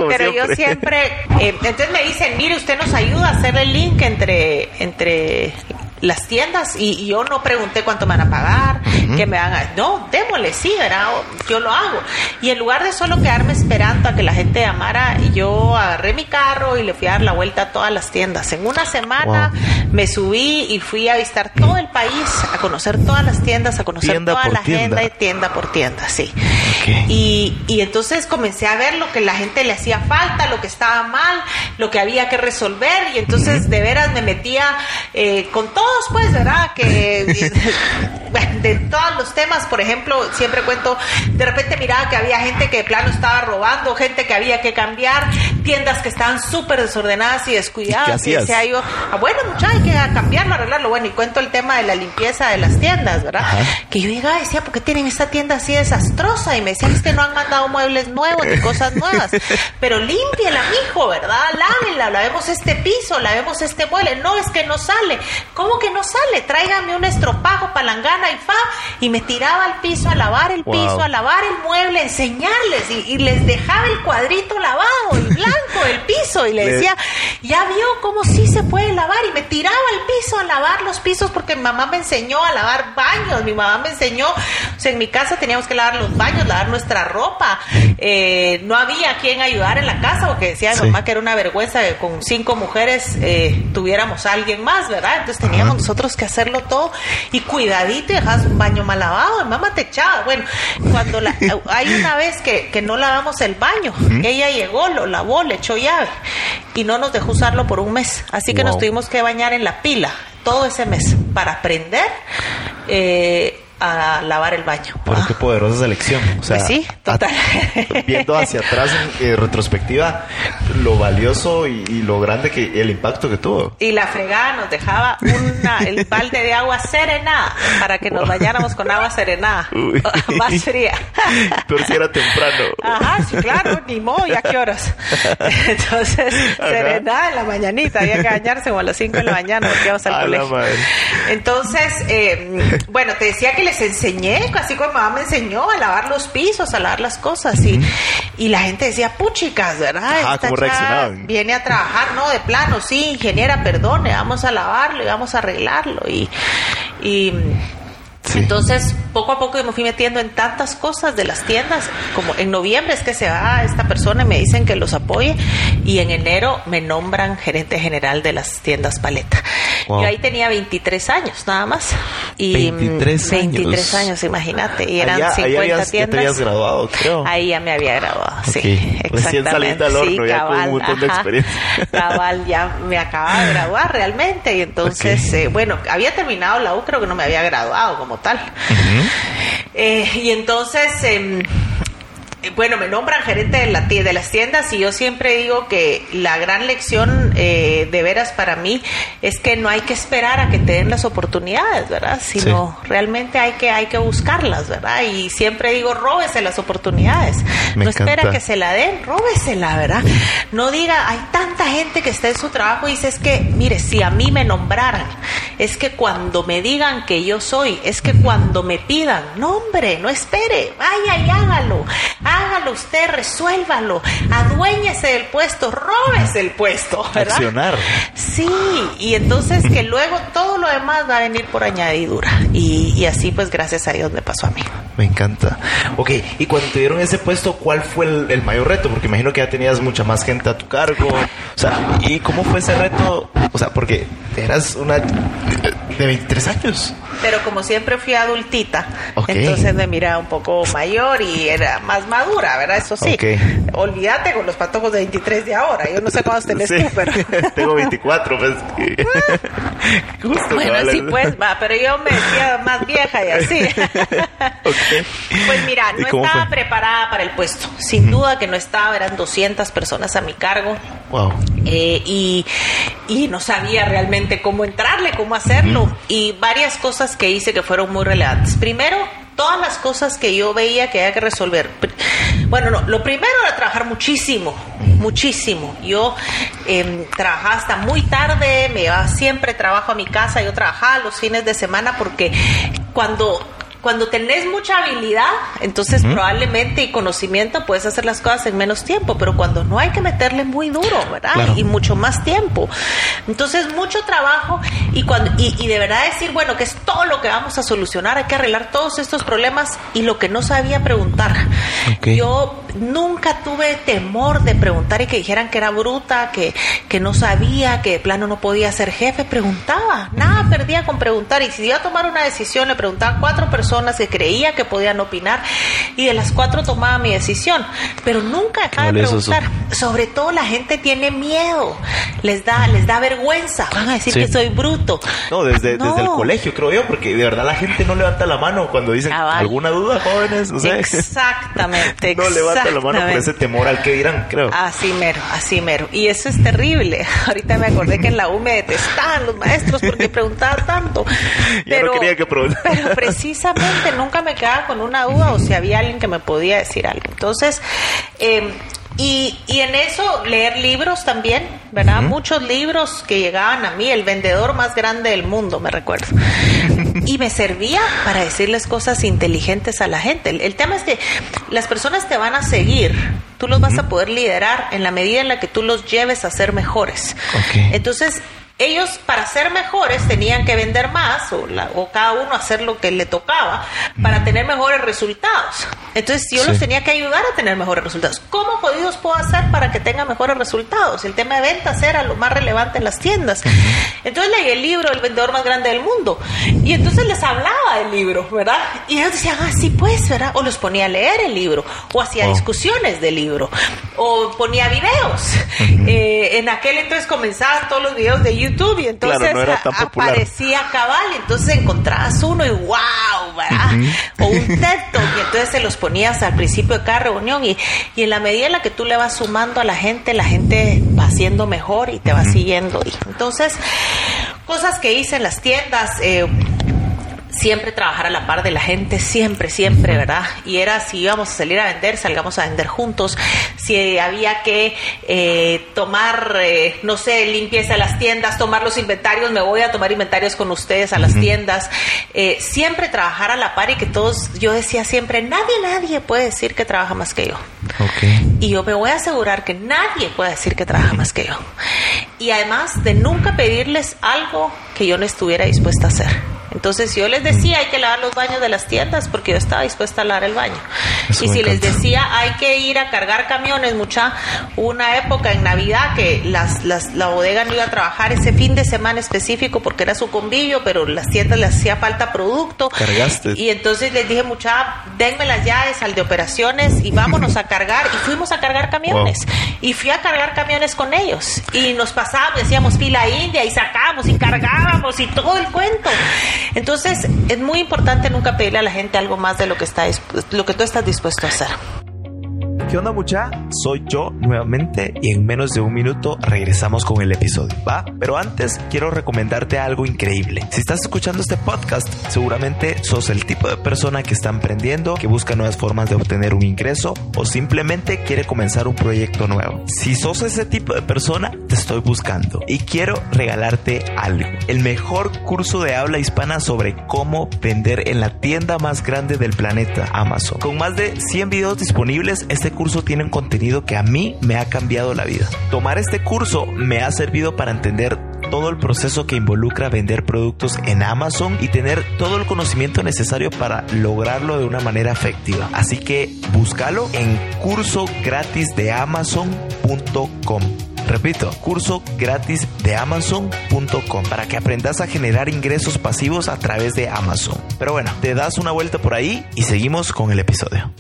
Pero yo siempre. siempre, eh, entonces me dicen, mire, usted nos ayuda a hacer el link entre, entre las tiendas y, y yo no pregunté cuánto me van a pagar, que me van a... No, démosle, sí, ¿verdad? Yo lo hago. Y en lugar de solo quedarme esperando a que la gente llamara, yo agarré mi carro y le fui a dar la vuelta a todas las tiendas. En una semana me subí y fui a visitar todo el país, a conocer todas las tiendas, a conocer Tienda toda la tienda. agenda y tienda por tienda, sí. Y, y entonces comencé a ver lo que la gente le hacía falta, lo que estaba mal, lo que había que resolver y entonces de veras me metía eh, con todos, pues, ¿verdad? Que de todos los temas, por ejemplo, siempre cuento, de repente miraba que había gente que de plano estaba robando, gente que había que cambiar, tiendas que estaban súper desordenadas y descuidadas. ¿Qué y decía yo, ah, bueno, muchachos, hay que cambiarlo, arreglarlo. Bueno, y cuento el tema de la limpieza de las tiendas, ¿verdad? Que yo llegaba y decía, ¿por qué tienen esta tienda así desastrosa? Y me decían, es que no han mandado muebles nuevos ni cosas nuevas. Pero límpiela, mijo, ¿verdad? Lávenla, lavemos este piso, lavemos este mueble. No, es que no sale. ¿Cómo que no sale? Tráigame un estropajo, palangana y Y me tiraba al piso a lavar el Wow. piso, a lavar el mueble, enseñarles. Y, y les dejaba el cuadrito lavado y blanco el piso. Y le decía, ya vio cómo sí se puede lavar. Y me tiraba al piso a lavar los pisos porque mi mamá me enseñó a lavar baños. Mi mamá me enseñó, o sea, en mi casa teníamos que lavar los baños, lavar nuestra ropa. Eh, no había quien ayudar en la casa porque decía mi Sí. mamá que era una vergüenza que con cinco mujeres eh, tuviéramos a alguien más, ¿verdad? Entonces teníamos nosotros que hacerlo todo y cuidadito y un baño mal lavado. Mamá te echaba. Bueno, cuando la, hay una vez que, que no lavamos el baño, ella llegó, lo lavó, le echó llave y no nos dejó usarlo por un mes. Así que nos tuvimos que bañar en la pila todo ese mes para aprender eh, a lavar el baño. Pero Ah. qué poderosa selección. O sea, Pues sí, total. a- viendo hacia atrás en eh, retrospectiva, lo valioso y, y lo grande que el impacto que tuvo. Y la fregada nos dejaba una, el balde de agua serenada para que nos bañáramos con agua serenada, Uy. más fría. Pero si era temprano. Ajá, sí, claro, ni modo, ¿y a qué horas? Entonces, Ajá. serenada en la mañanita, había que bañarse como a las 5 de la mañana porque íbamos al A colegio. Entonces, eh, bueno, te decía que les enseñé, así como mamá me enseñó a lavar los pisos, a lavar las cosas, y, y la gente decía, puchicas, ¿verdad? Ajá, Esta. Viene a trabajar, no, de plano, sí, ingeniera, perdone, vamos a lavarlo y vamos a arreglarlo, y... y Sí. entonces, poco a poco yo me fui metiendo en tantas cosas de las tiendas, como en noviembre es que se va esta persona y me dicen que los apoye y en enero me nombran gerente general de las tiendas Paleta. Wow. Yo ahí tenía 23 años nada más. Y, 23 mm, años. 23 años, imagínate. Y eran Allá- allá 50 habías- ya te tiendas. habías graduado, creo. Ahí ya me había graduado, sí. Ok. Recién saliste al horno, sí, ya con un montón de ajá. experiencia. Cabal, ya me acababa de graduar realmente. Y entonces, eh, bueno, había terminado la U, creo que no me había graduado como tal. Eh, y entonces, eh, bueno, me nombran gerente de, la, de las tiendas y yo siempre digo que la gran lección eh, de veras para mí es que no hay que esperar a que te den las oportunidades, ¿verdad? Sino realmente hay que, hay que buscarlas, ¿verdad? Y siempre digo, róbese las oportunidades. Me no espera que se la den, róbesela, ¿verdad? No diga, hay tanta gente que está en su trabajo y dice, es que, mire, si a mí me nombraran, es que cuando me digan que yo soy, es que cuando me pidan, no hombre, no espere, vaya y hágalo, hágalo usted, resuélvalo, aduéñese del puesto, róbese el puesto, ¿verdad? Accionar. Sí, y entonces que luego todo lo demás va a venir por añadidura. Y, y así pues gracias a Dios me pasó a mí. Me encanta. Ok, y cuando te dieron ese puesto, ¿cuál fue el, el mayor reto? Porque imagino que ya tenías mucha más gente a tu cargo. O sea, ¿y cómo fue ese reto? O sea, porque eras una de 23 años. Pero como siempre fui adultita, entonces me miraba un poco mayor y era más madura, ¿verdad? Eso sí. Olvídate con los patojos de 23 de ahora. Yo no sé cuántos tenés Sí. tú, pero... Tengo 24, pues. Justo Bueno, sí, es- pues, va, pero yo me decía más vieja y así. Ok. Pues mira, ¿Y no estaba fue? preparada para el puesto. Sin duda que no estaba, eran 200 personas a mi cargo. Wow. Eh, y, y no sabía realmente cómo entrarle, cómo hacerlo. Y varias cosas que hice que fueron muy relevantes. Primero, todas las cosas que yo veía que había que resolver. Bueno, no, lo primero era trabajar muchísimo, muchísimo. Yo em, trabajaba hasta muy tarde, me llevaba siempre trabajo a mi casa, yo trabajaba los fines de semana porque cuando cuando tenés mucha habilidad, entonces probablemente y conocimiento puedes hacer las cosas en menos tiempo, pero cuando no hay que meterle muy duro, ¿verdad? Claro. Y mucho más tiempo. Entonces, mucho trabajo y, cuando, y, y de verdad decir, bueno, que es todo lo que vamos a solucionar, hay que arreglar todos estos problemas y lo que no sabía preguntar. Yo nunca tuve temor de preguntar y que dijeran que era bruta, que, que no sabía, que de plano no podía ser jefe, preguntaba, nada perdía con preguntar y si iba a tomar una decisión le preguntaba a cuatro personas que creía que podían opinar y de las cuatro tomaba mi decisión, pero nunca dejaba de eso. preguntar. Sobre todo la gente tiene miedo, les da, les da vergüenza, van a decir Sí. que soy bruto. No, desde, No. desde el colegio, creo yo, porque de verdad la gente no levanta la mano cuando dicen alguna duda, jóvenes. O sea, Exactamente, no levanta la mano por ese temor al que dirán, creo. Así mero, así mero. Y eso es terrible. Ahorita me acordé que en la U me detestaban los maestros porque preguntaba tanto. Ya no quería que. Pero precisamente nunca me quedaba con una duda o si había alguien que me podía decir algo. Entonces, eh, y, y en eso leer libros también, ¿verdad? Muchos libros que llegaban a mí, el vendedor más grande del mundo, me recuerdo. Y me servía para decirles cosas inteligentes a la gente. El, el tema es que las personas te van a seguir, tú los vas a poder liderar en la medida en la que tú los lleves a ser mejores. Entonces, ellos para ser mejores tenían que vender más o, la- o cada uno hacer lo que le tocaba para tener mejores resultados. Entonces yo Sí. los tenía que ayudar a tener mejores resultados. ¿Cómo jodidos puedo hacer para que tengan mejores resultados? El tema de ventas era lo más relevante en las tiendas. Entonces leí el libro El vendedor más grande del mundo y entonces les hablaba del libro, ¿verdad? Y ellos decían, ah, sí pues, ¿verdad? O los ponía a leer el libro o hacía discusiones del libro o ponía videos. Eh, en aquel entonces comenzaban todos los videos de YouTube y entonces Claro, no era a- tan popular. aparecía cabal y entonces encontrabas uno y wow, ¿verdad? O un TED Talk y entonces se los ponías al principio de cada reunión y, y en la medida en la que tú le vas sumando a la gente, la gente va siendo mejor y te va siguiendo. Y entonces, cosas que hice en las tiendas, eh, siempre trabajar a la par de la gente, siempre, siempre, ¿verdad? Y era si íbamos a salir a vender, salgamos a vender juntos. Si había que eh, tomar, eh, no sé, limpieza de las tiendas, tomar los inventarios, me voy a tomar inventarios con ustedes a las tiendas. Eh, siempre trabajar a la par y que todos, yo decía siempre, nadie, nadie puede decir que trabaja más que yo. Y yo me voy a asegurar que nadie pueda decir que trabaja más que yo. Y además de nunca pedirles algo que yo no estuviera dispuesta a hacer. Entonces yo les decía hay que lavar los baños de las tiendas porque yo estaba dispuesta a lavar el baño. Eso y si les decía hay que ir a cargar camiones, mucha, una época en Navidad que las, las, la bodega no iba a trabajar ese fin de semana específico porque era su convillo, pero las tiendas les hacía falta producto. Cargaste. Y entonces les dije, mucha, denme las llaves al de operaciones y vámonos a cargar. Y fuimos a cargar camiones. Y fui a cargar camiones con ellos. Y nos pasábamos, decíamos fila india y sacábamos y cargábamos y todo el cuento. Entonces, es muy importante nunca pedirle a la gente algo más de lo que, está, lo que tú estás dispuesto a hacer. ¿Qué onda mucha? Soy yo nuevamente y en menos de un minuto regresamos con el episodio, ¿va? Pero antes quiero recomendarte algo increíble. Si estás escuchando este podcast, seguramente sos el tipo de persona que está emprendiendo, que busca nuevas formas de obtener un ingreso o simplemente quiere comenzar un proyecto nuevo. Si sos ese tipo de persona, te estoy buscando y quiero regalarte algo. El mejor curso de habla hispana sobre cómo vender en la tienda más grande del planeta, Amazon. Con más de 100 videos disponibles, este curso tiene un contenido que a mí me ha cambiado la vida. Tomar este curso me ha servido para entender todo el proceso que involucra vender productos en Amazon y tener todo el conocimiento necesario para lograrlo de una manera efectiva. Así que búscalo en curso gratis de amazon.com. Repito, curso gratis de amazon.com para que aprendas a generar ingresos pasivos a través de Amazon. Pero bueno, te das una vuelta por ahí y seguimos con el episodio.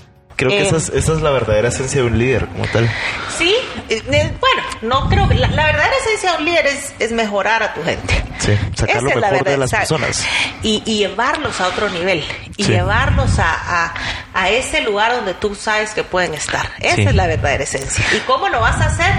Creo que Eh, esa es, esa es la verdadera esencia de un líder como tal. Sí, eh, eh, bueno, no creo que la, la verdadera esencia de un líder es, es mejorar a tu gente. Sí, sacar Esa lo es la mejor de verdad, las personas. Y, y llevarlos a otro nivel. Y Sí. llevarlos a, a, a ese lugar donde tú sabes que pueden estar. Esa Sí. es la verdadera esencia. ¿Y cómo lo vas a hacer?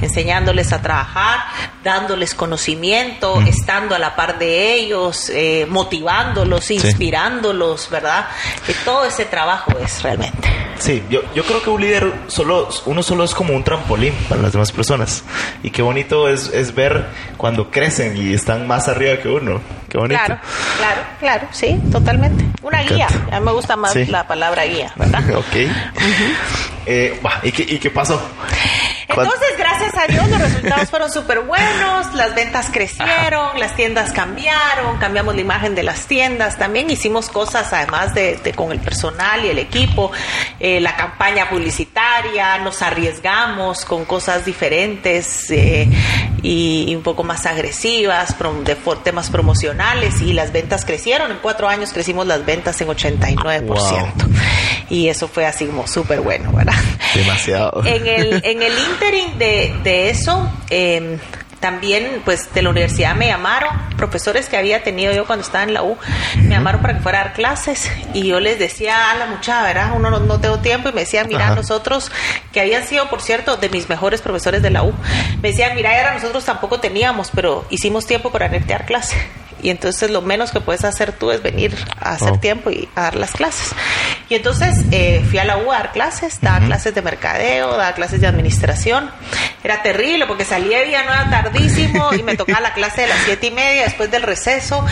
Enseñándoles a trabajar, dándoles conocimiento, estando a la par de ellos, eh, motivándolos, inspirándolos, ¿verdad? Que todo ese trabajo es realmente. Sí, yo, yo creo que un líder solo, uno solo es como un trampolín para las demás personas. Y qué bonito es, es ver cuando crecen y están más arriba que uno. Qué bonito. Claro, claro, claro, sí, totalmente. Una guía. A mí me gusta más Sí. la palabra guía, ¿verdad? ok. Eh, ¿y, qué, ¿Y qué pasó? Entonces, gracias a Dios, los resultados fueron súper buenos, las ventas crecieron, las tiendas cambiaron, cambiamos la imagen de las tiendas, también hicimos cosas además de, de con el personal y el equipo, eh, la campaña publicitaria, nos arriesgamos con cosas diferentes eh, y un poco más agresivas, prom- de for- temas promocionales y las ventas crecieron, en cuatro años crecimos las ventas en 89%. Wow. Y eso fue así como súper bueno, ¿verdad? Demasiado. En el, en el de, de eso, eh, también pues de la universidad me llamaron, profesores que había tenido yo cuando estaba en la U, me llamaron para que fuera a dar clases y yo les decía a la muchacha, ¿verdad? Uno no, no tengo tiempo y me decían, mira, Ajá. nosotros, que habían sido, por cierto, de mis mejores profesores de la U, me decían, mira, ahora nosotros tampoco teníamos, pero hicimos tiempo para dar clase. Y entonces lo menos que puedes hacer tú es venir a hacer Oh. tiempo y a dar las clases. Y entonces eh, fui a la U a dar clases, daba clases de mercadeo, daba clases de administración. Era terrible porque salía día nueva tardísimo y me tocaba la clase de las siete y media después del receso.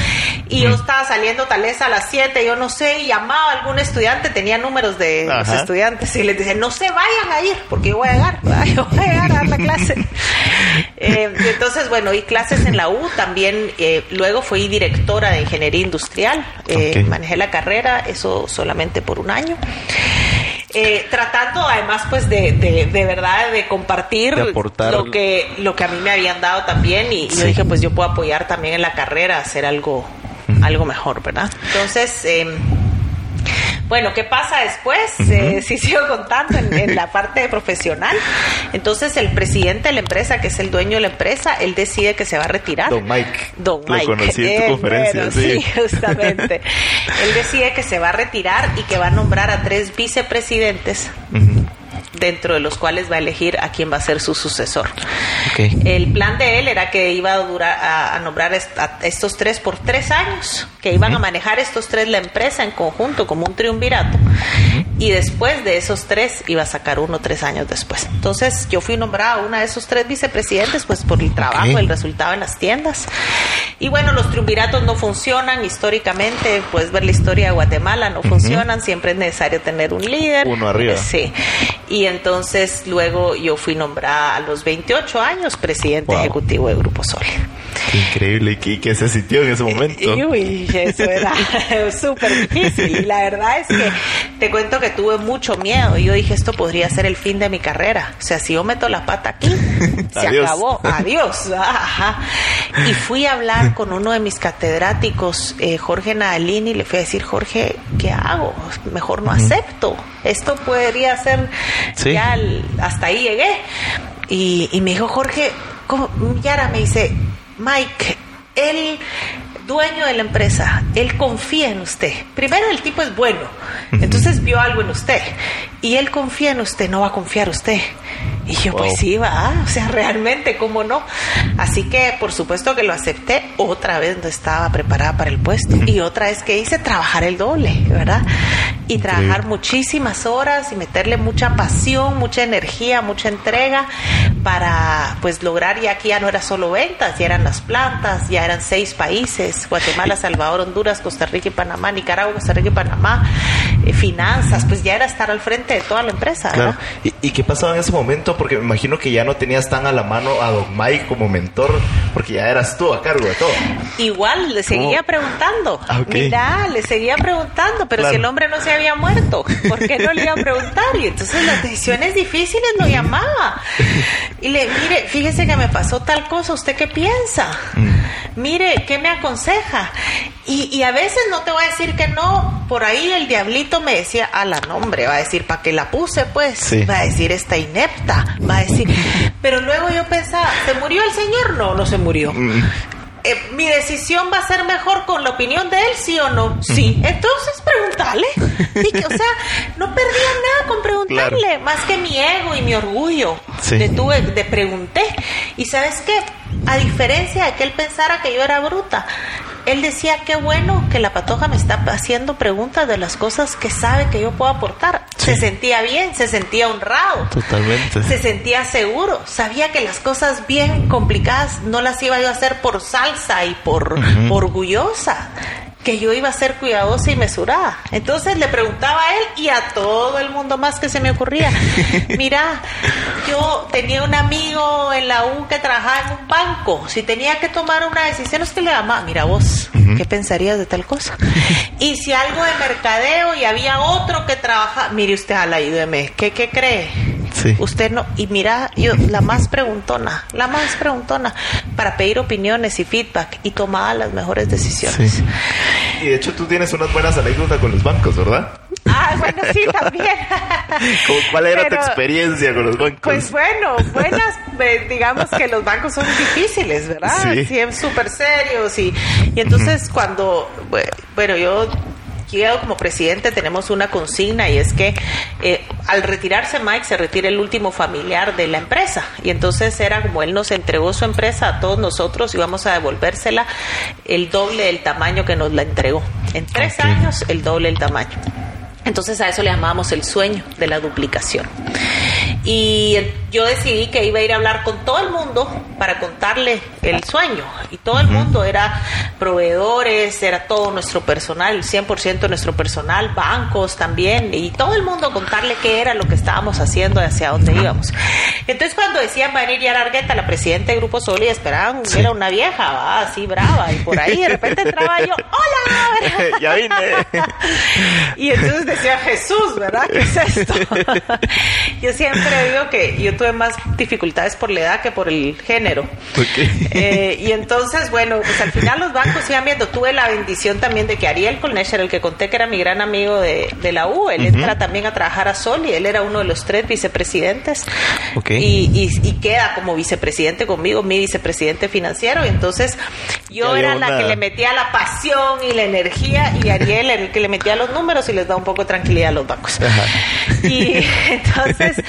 Y yo estaba saliendo tal vez a las siete, yo no sé, y llamaba a algún estudiante, tenía números de los estudiantes y les decía, no se vayan a ir porque yo voy a llegar, ¿verdad? yo voy a llegar a dar la clase. Eh, entonces, bueno, y clases en la U, también eh, luego fui directora de ingeniería industrial, eh, manejé la carrera, eso solamente por un año. Eh, tratando además pues de, de, de verdad de compartir De lo que lo que a mí me habían dado también y, y yo dije pues yo puedo apoyar también en la carrera hacer algo algo mejor verdad entonces em, bueno, ¿qué pasa después? Eh, si sigo contando en, en la parte profesional. Entonces, el presidente de la empresa, que es el dueño de la empresa, él decide que se va a retirar. Don Mike. Don Lo Mike. conocí en tu Eh, conferencia, bueno, sí. justamente. él decide que se va a retirar y que va a nombrar a tres vicepresidentes, dentro de los cuales va a elegir a quién va a ser su sucesor. Ok. El plan de él era que iba a durar a, a nombrar est- a estos tres por tres años, que iban a manejar estos tres la empresa en conjunto como un triunvirato, y después de esos tres iba a sacar uno tres años después. Entonces yo fui nombrada una de esos tres vicepresidentes, pues por el trabajo, el resultado en las tiendas. Y bueno, los triunviratos no funcionan históricamente, puedes ver la historia de Guatemala, no funcionan, siempre es necesario tener un líder. Uno arriba. Sí. Y entonces luego yo fui nombrada a los 28 años presidente Wow. ejecutivo de Grupo Sol. Qué increíble. ¿Y qué, qué se sintió en ese momento? Uy, eso era súper difícil. Y la verdad es que te cuento que tuve mucho miedo. Y yo dije, esto podría ser el fin de mi carrera. O sea, si yo meto la pata aquí, se Adiós. acabó. Adiós. Ajá. Y fui a hablar con uno de mis catedráticos, eh, Jorge Nadalini, y le fui a decir, Jorge, ¿qué hago? Mejor no acepto. Esto podría ser Sí. ya el- hasta ahí llegué. Y, y me dijo, Jorge, ¿cómo? Yara me dice, Mike, él, dueño de la empresa, él confía en usted. Primero, el tipo es bueno, entonces vio algo en usted. Y él confía en usted, no va a confiar usted. Y yo, Wow. pues sí, va, o sea, realmente, ¿cómo no? Así que, por supuesto que lo acepté. Otra vez no estaba preparada para el puesto. Y otra vez que hice, trabajar el doble, ¿verdad? Y trabajar muchísimas horas y meterle mucha pasión, mucha energía, mucha entrega para pues lograr ya aquí ya no era solo ventas, ya eran las plantas, ya eran seis países, Guatemala, Salvador, Honduras, Costa Rica y Panamá, Nicaragua, Costa Rica y Panamá, eh, finanzas, pues ya era estar al frente de toda la empresa. Claro. ¿Y, y qué pasaba en ese momento? Porque me imagino que ya no tenías tan a la mano a Don Mike como mentor, porque ya eras tú a cargo de todo. Igual le seguía ¿Cómo? preguntando. Ah, ok. Mira, le seguía preguntando, pero Claro. si el hombre no se había muerto, ¿por qué no le iba a preguntar? Y entonces las decisiones difíciles lo llamaba. Y le, mire, fíjese que me pasó tal cosa, ¿usted qué piensa? Mm. Mire, ¿qué me aconseja? Y, y a veces no te voy a decir que no, por ahí el diablito me decía, a la nombre, va a decir, ¿para qué la puse? Pues, Sí. va a decir, esta inepta, va a decir, pero luego yo pensaba, ¿se murió el señor? No, no se murió. Mm. Eh, mi decisión va a ser mejor con la opinión de él, sí o no. Sí. Entonces pregúntale. Y que, o sea, no perdía nada con preguntarle, más que mi ego y mi orgullo. Sí. Le tuve, le pregunté. Y sabes qué, a diferencia de que él pensara que yo era bruta, él decía qué bueno que la patoja me está haciendo preguntas de las cosas que sabe que yo puedo aportar. Sí. Se sentía bien, se sentía honrado Totalmente. se sentía seguro, sabía que las cosas bien complicadas no las iba yo a hacer por salsa y por orgullosa, que yo iba a ser cuidadosa y mesurada. Entonces le preguntaba a él y a todo el mundo más que se me ocurría, mira, yo tenía un amigo en la U que trabajaba en un banco, si tenía que tomar una decisión que le llamaba, mira vos, ¿qué pensarías de tal cosa? Y si algo de mercadeo y había otro que trabajaba, mire usted a la IDM, ¿qué, qué cree? Sí. Usted no, y mira, yo la más preguntona, la más preguntona para pedir opiniones y feedback y tomaba las mejores decisiones. Sí. Y de hecho tú tienes unas buenas anécdotas con los bancos, ¿verdad? Ah, bueno, sí, también. ¿Cómo- ¿Cuál era tu experiencia con los bancos? Pues bueno, buenas, eh, digamos que los bancos son difíciles, ¿verdad? Sí. Sí, súper serios y, y entonces cuando, bue- bueno, yo llego como presidente tenemos una consigna y es que eh, al retirarse Mike se retira el último familiar de la empresa y entonces era como él nos entregó su empresa a todos nosotros y vamos a devolvérsela el doble del tamaño que nos la entregó. En tres años el doble del tamaño. Entonces a eso le llamábamos el sueño de la duplicación. Y yo decidí que iba a ir a hablar con todo el mundo para contarle el sueño. Y todo el mundo era proveedores, era todo nuestro personal, el 100% de nuestro personal, bancos también. Y todo el mundo contarle qué era lo que estábamos haciendo y hacia dónde íbamos. Entonces cuando decían va a venir Yara Argueta, la presidenta de Grupo Sol, y esperaban, era una vieja, ¿va? así brava. Y por ahí de repente entraba yo, ¡Hola! ya vine. Y entonces decía Jesús, ¿verdad? ¿Qué es esto? yo siempre digo que yo tuve más dificultades por la edad que por el género. Eh, y entonces, bueno, pues al final los bancos iban viendo. Tuve la bendición también de que Ariel Colnesher, el que conté que era mi gran amigo de, de la U, él entra también a trabajar a Sol y él era uno de los tres vicepresidentes. Ok. Y, y- y queda como vicepresidente conmigo, mi vicepresidente financiero. Y entonces yo era la que le metía la pasión y la energía y Ariel el que le metía los números y les da un poco de tranquilidad a los bancos. Y entonces,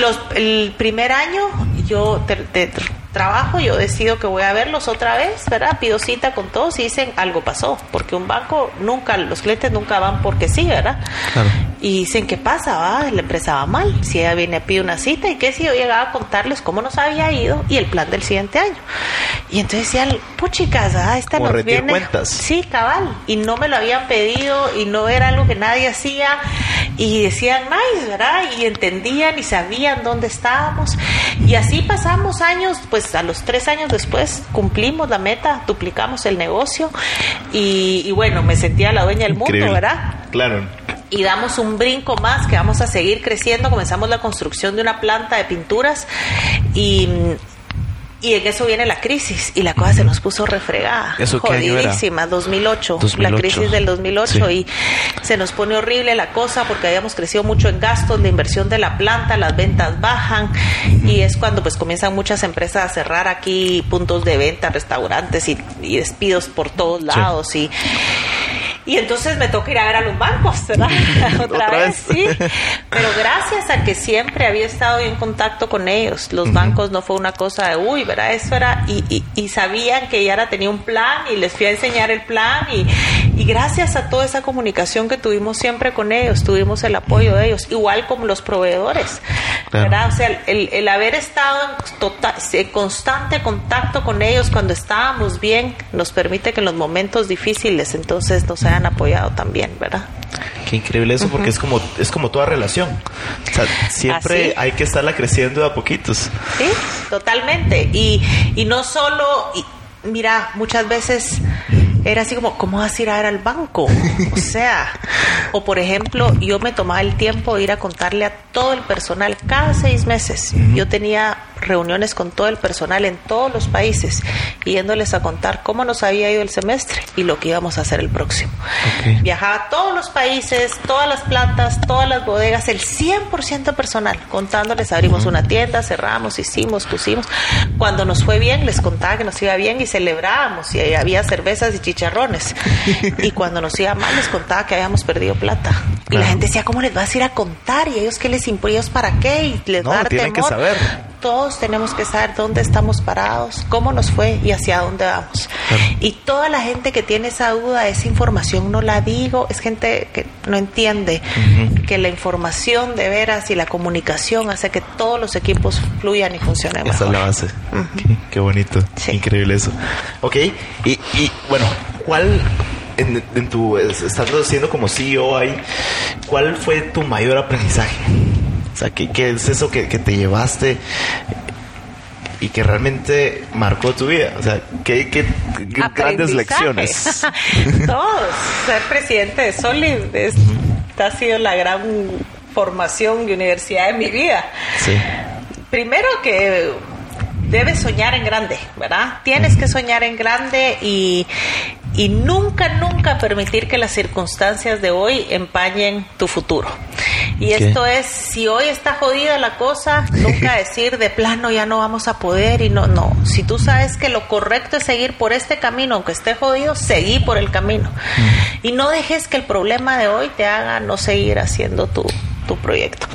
los, el primer año yo te- te- trabajo, yo decido que voy a verlos otra vez, ¿verdad? Pido cita con todos y dicen algo pasó, porque un banco nunca, los clientes nunca van porque sí, ¿verdad? Claro. Y dicen, ¿qué pasa? Va? La empresa va mal. Si ella viene a pedir una cita, ¿y qué si yo llegaba a contarles cómo nos había ido y el plan del siguiente año? Y entonces decían, puchicas, ah, esta Como nos viene. cuentas. Sí, cabal. Y no me lo habían pedido y no era algo que nadie hacía. Y decían, nice, ¿verdad? Y entendían y sabían dónde estábamos. Y así pasamos años, pues a los tres años después cumplimos la meta, duplicamos el negocio. Y, y bueno, me sentía la dueña del mundo. ¿verdad? Claro. y damos un brinco más que vamos a seguir creciendo. Comenzamos la construcción de una planta de pinturas y, y en eso viene la crisis y la cosa se nos puso refregada. ¿Eso? Jodidísima, 2008, 2008. La crisis del 2008 Sí. y se nos pone horrible la cosa porque habíamos crecido mucho en gastos, la inversión de la planta, las ventas bajan y es cuando pues comienzan muchas empresas a cerrar aquí puntos de venta, restaurantes y, y despidos por todos lados y y entonces me toca ir a ver a los bancos, ¿verdad? Otra, Otra vez, vez. sí. Pero gracias a que siempre había estado en contacto con ellos, los bancos no fue una cosa de, uy, ¿verdad? Eso era, y, y, y sabían que Yara tenía un plan y les fui a enseñar el plan y, y gracias a toda esa comunicación que tuvimos siempre con ellos, tuvimos el apoyo de ellos, igual como los proveedores, Claro. ¿verdad? O sea, el, el haber estado en total, constante contacto con ellos cuando estábamos bien nos permite que en los momentos difíciles entonces nos hayan apoyado también, ¿verdad? Qué increíble eso, porque es como es como toda relación. O sea, siempre Así. hay que estarla creciendo de a poquitos. Sí, totalmente. Y, y no solo, y, mira, muchas veces era así como, ¿cómo vas a ir a ver al banco? O sea, o por ejemplo, yo me tomaba el tiempo de ir a contarle a todo el personal cada seis meses. Yo tenía reuniones con todo el personal en todos los países, yéndoles a contar cómo nos había ido el semestre y lo que íbamos a hacer el próximo. Viajaba a todos los países, todas las plantas, todas las bodegas, el 100% personal, contándoles, abrimos una tienda, cerramos, hicimos, pusimos. Cuando nos fue bien, les contaba que nos iba bien y celebrábamos y había cervezas y chicharrones. Y cuando nos iba mal, les contaba que habíamos perdido plata. Y la gente decía, ¿cómo les vas a ir a contar? ¿Y ellos qué les? ¿Ellos para qué? Y les No, va a dar tienen que saber. Todos tenemos que saber dónde estamos parados, cómo nos fue y hacia dónde vamos. Y toda la gente que tiene esa duda, esa información no la digo, es gente que no entiende que la información de veras y la comunicación hace que todos los equipos fluyan y funcionen Esa es mejor. la base. qué, qué bonito. Sí. Increíble eso. Ok, y, y bueno, ¿cuál, en, en tu estando siendo como CEO ahí, ¿cuál fue tu mayor aprendizaje? O sea, ¿qué, qué es eso que, que te llevaste y que realmente marcó tu vida? O sea, ¿qué, qué grandes lecciones? Todos. Ser presidente de Solid es- ha sido la gran formación y universidad de mi vida. Sí. Primero que debes soñar en grande, ¿verdad? Tienes que soñar en grande y, y nunca, nunca permitir que las circunstancias de hoy empañen tu futuro. Y esto es, si hoy está jodida la cosa, nunca decir de plano ya no vamos a poder y no, no. Si tú sabes que lo correcto es seguir por este camino, aunque esté jodido, seguí por el camino. Y no dejes que el problema de hoy te haga no seguir haciendo tu, tu proyecto.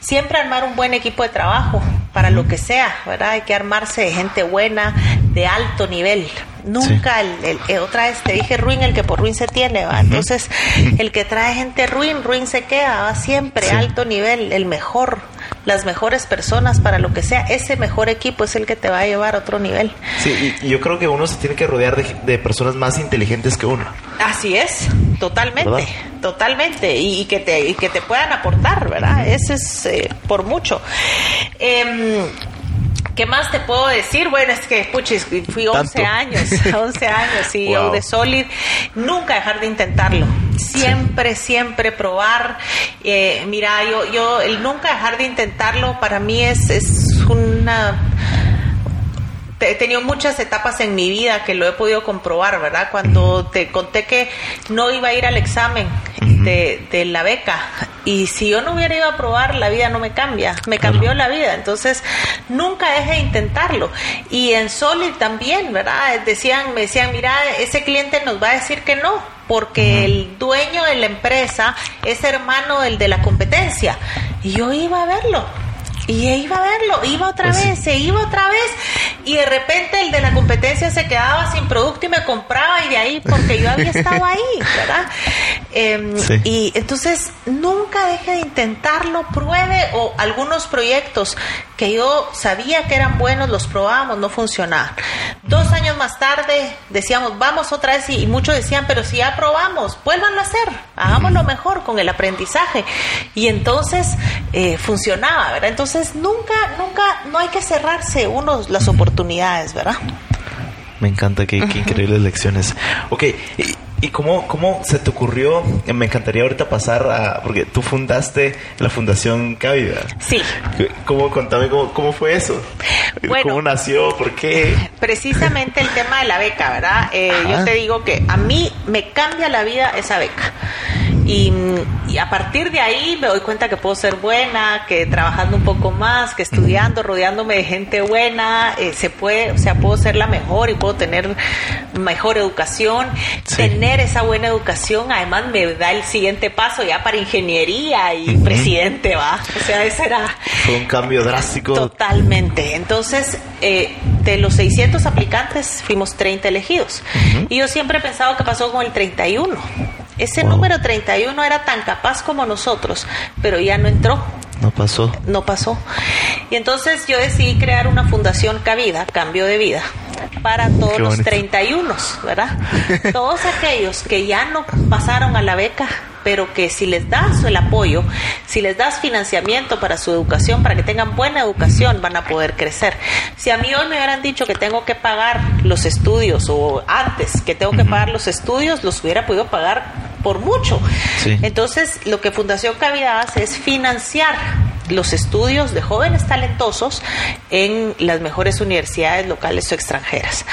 Siempre armar un buen equipo de trabajo para lo que sea, ¿verdad? Hay que armarse de gente buena, de alto nivel. Nunca, el, el- eh, otra vez te dije ruin, el que por ruin se tiene, ¿va? Entonces, el que trae gente ruin, ruin se queda, ¿va? Siempre, Sí. alto nivel, el mejor, las mejores personas para lo que sea. Ese mejor equipo es el que te va a llevar a otro nivel. Sí, y, y yo creo que uno se tiene que rodear de, de personas más inteligentes que uno. Así es, totalmente, ¿Verdad? totalmente, y, y que te y que te puedan aportar, ¿verdad? Ese es eh, por mucho. Em, ¿Qué más te puedo decir? Bueno, es que, puchis, fui 11 Tanto. años, 11 años CEO Wow. de Solid. Nunca dejar de intentarlo. Siempre, siempre probar. Eh, mira, yo, yo, el nunca dejar de intentarlo para mí es, es una he tenido muchas etapas en mi vida que lo he podido comprobar, ¿verdad? Cuando te conté que no iba a ir al examen de, de la beca y si yo no hubiera ido a probar, la vida no me cambia, me cambió la vida. Entonces, nunca deje de intentarlo. Y en Solid también, ¿verdad? Decían, me decían, mira, ese cliente nos va a decir que no, porque el dueño de la empresa es hermano del de la competencia. Y yo iba a verlo. Y iba a verlo, iba otra Pues sí. vez, se iba otra vez y de repente el de la competencia se quedaba sin producto y me compraba y de ahí porque yo había estado ahí, ¿verdad? Em, Sí. Y entonces nunca deje de intentarlo, pruebe o algunos proyectos que yo sabía que eran buenos, los probábamos, no funcionaban. Dos años más tarde decíamos, vamos otra vez y, y muchos decían, pero si ya probamos, vuélvanlo a hacer, hagámoslo mejor con el aprendizaje. Y entonces eh, funcionaba, ¿verdad? Entonces nunca, nunca, no hay que cerrarse uno las oportunidades, ¿verdad? Me encanta, qué, qué increíbles lecciones. Ok, ¿y, cómo, cómo se te ocurrió? Me encantaría ahorita pasar a... Porque tú fundaste la Fundación Cávida. Sí. ¿Cómo, contame, cómo, cómo fue eso? Bueno. ¿Cómo nació? ¿Por qué? Precisamente el tema de la beca, ¿verdad? Eh, yo te digo que a mí me cambia la vida esa beca. Y, y a partir de ahí me doy cuenta que puedo ser buena, que trabajando un poco más, que estudiando, rodeándome de gente buena, eh, se puede, o sea, puedo ser la mejor y puedo tener mejor educación. Sí. Tener esa buena educación, además me da el siguiente paso ya para ingeniería y presidente, va. O sea, ese era Fue un cambio drástico. Totalmente. Entonces, eh, de los 600 aplicantes, fuimos 30 elegidos. Y yo siempre he pensado que pasó con el 31. Ese Wow. número 31 era tan capaz como nosotros, pero ya no entró No pasó. no pasó. Y entonces yo decidí crear una fundación Cabida, Cambio de Vida, para todos los bonito. 31, ¿verdad? todos aquellos que ya no pasaron a la beca, pero que si les das el apoyo, si les das financiamiento para su educación, para que tengan buena educación, van a poder crecer. Si a mí hoy me hubieran dicho que tengo que pagar los estudios o antes que tengo que pagar los estudios, los hubiera podido pagar por mucho. Sí. Entonces, lo que Fundación Cavidad hace es financiar los estudios de jóvenes talentosos en las mejores universidades locales o extranjeras.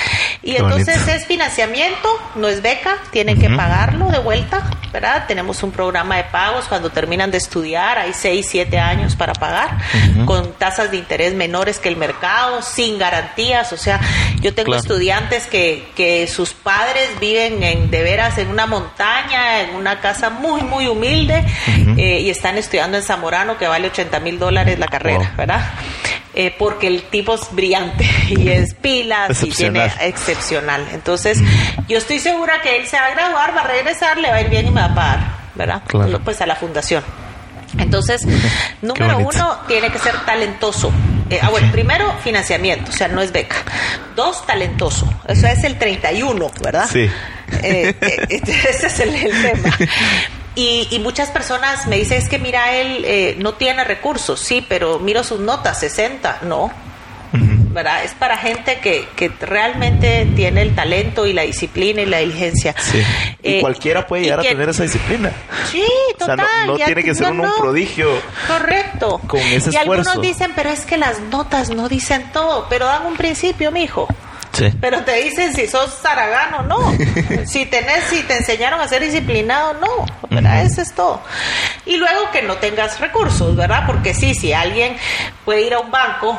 Y Qué entonces bonito. es financiamiento, no es beca, tienen que pagarlo de vuelta, ¿verdad? Tenemos un programa de pagos cuando terminan de estudiar, hay 6, 7 años para pagar, con tasas de interés menores que el mercado, sin garantías, o sea, yo tengo Claro. estudiantes que, que sus padres viven en, de veras en una montaña, en una casa muy, muy humilde, eh, y están estudiando en Zamorano, que vale 80 mil dólares la carrera, Wow. ¿verdad? Eh, porque el tipo es brillante y es pilas y tiene Excepcional. excepcional. Entonces, yo estoy segura que él se va a graduar, va a regresar, le va a ir bien y me va a pagar, ¿verdad? Claro. Pues a la fundación. Entonces, número uno, tiene que ser talentoso. eh, ah, bueno, primero, financiamiento, o sea, no es beca. Dos, talentoso. Eso es el 31, ¿verdad? Sí. Eh, eh, ese es el, el tema. Y, y muchas personas me dicen, es que mira, él eh, no tiene recursos, sí, pero miro sus notas, 60, no. ¿Verdad? Es para gente que, que realmente tiene el talento y la disciplina y la diligencia. Sí. Y Eh, cualquiera puede llegar a que- tener esa disciplina. Sí, O sea, total. no- no ya- tiene que ser uno un prodigio Correcto. con ese y algunos dicen, pero es que las notas no dicen todo, pero dan un principio, mijo. Sí. Pero te dicen si sos zaragano, no. si tenés, si te enseñaron a ser disciplinado, no. ¿Verdad? Eso es todo. Y luego que no tengas recursos, ¿verdad? Porque sí, si alguien puede ir a un banco,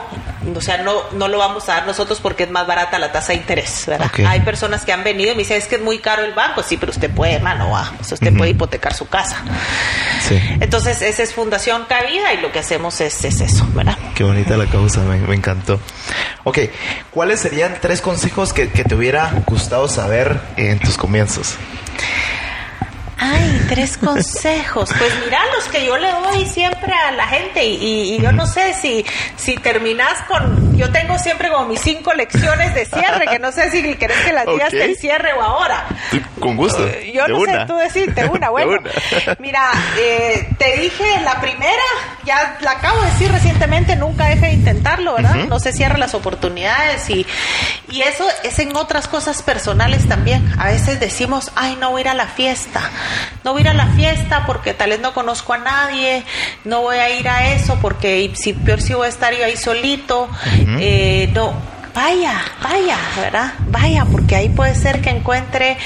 o sea, no, no lo vamos a dar nosotros porque es más barata la tasa de interés, ¿verdad? Hay personas que han venido y me dicen, es que es muy caro el banco. Sí, pero usted puede, mano, va. O sea, usted puede hipotecar su casa. Sí. Entonces, esa es Fundación Cabida y lo que hacemos es, es eso, ¿verdad? Qué bonita la causa, me, me encantó. Ok, ¿cuáles serían tres consejos que, que te hubiera gustado saber en tus comienzos? Ay, tres consejos. Pues mira los que yo le doy siempre a la gente y, y- y yo no sé si, si terminas con... Yo tengo siempre como mis cinco lecciones de cierre, que no sé si querés que las digas Ok. del cierre o ahora. Con gusto. Eh, Yo De no una. sé tú decirte una, De bueno. una. Mira, eh, te dije la primera, ya la acabo de decir recientemente, nunca deje de intentarlo, ¿verdad? No se cierran las oportunidades y, y eso es en otras cosas personales también. A veces decimos, ay, no voy a ir a la fiesta, no voy a ir a la fiesta porque tal vez no conozco a nadie, no voy a ir a eso porque si peor si voy a estar yo ahí solito, eh, no. Vaya, vaya, ¿verdad? Vaya, porque ahí puede ser que encuentre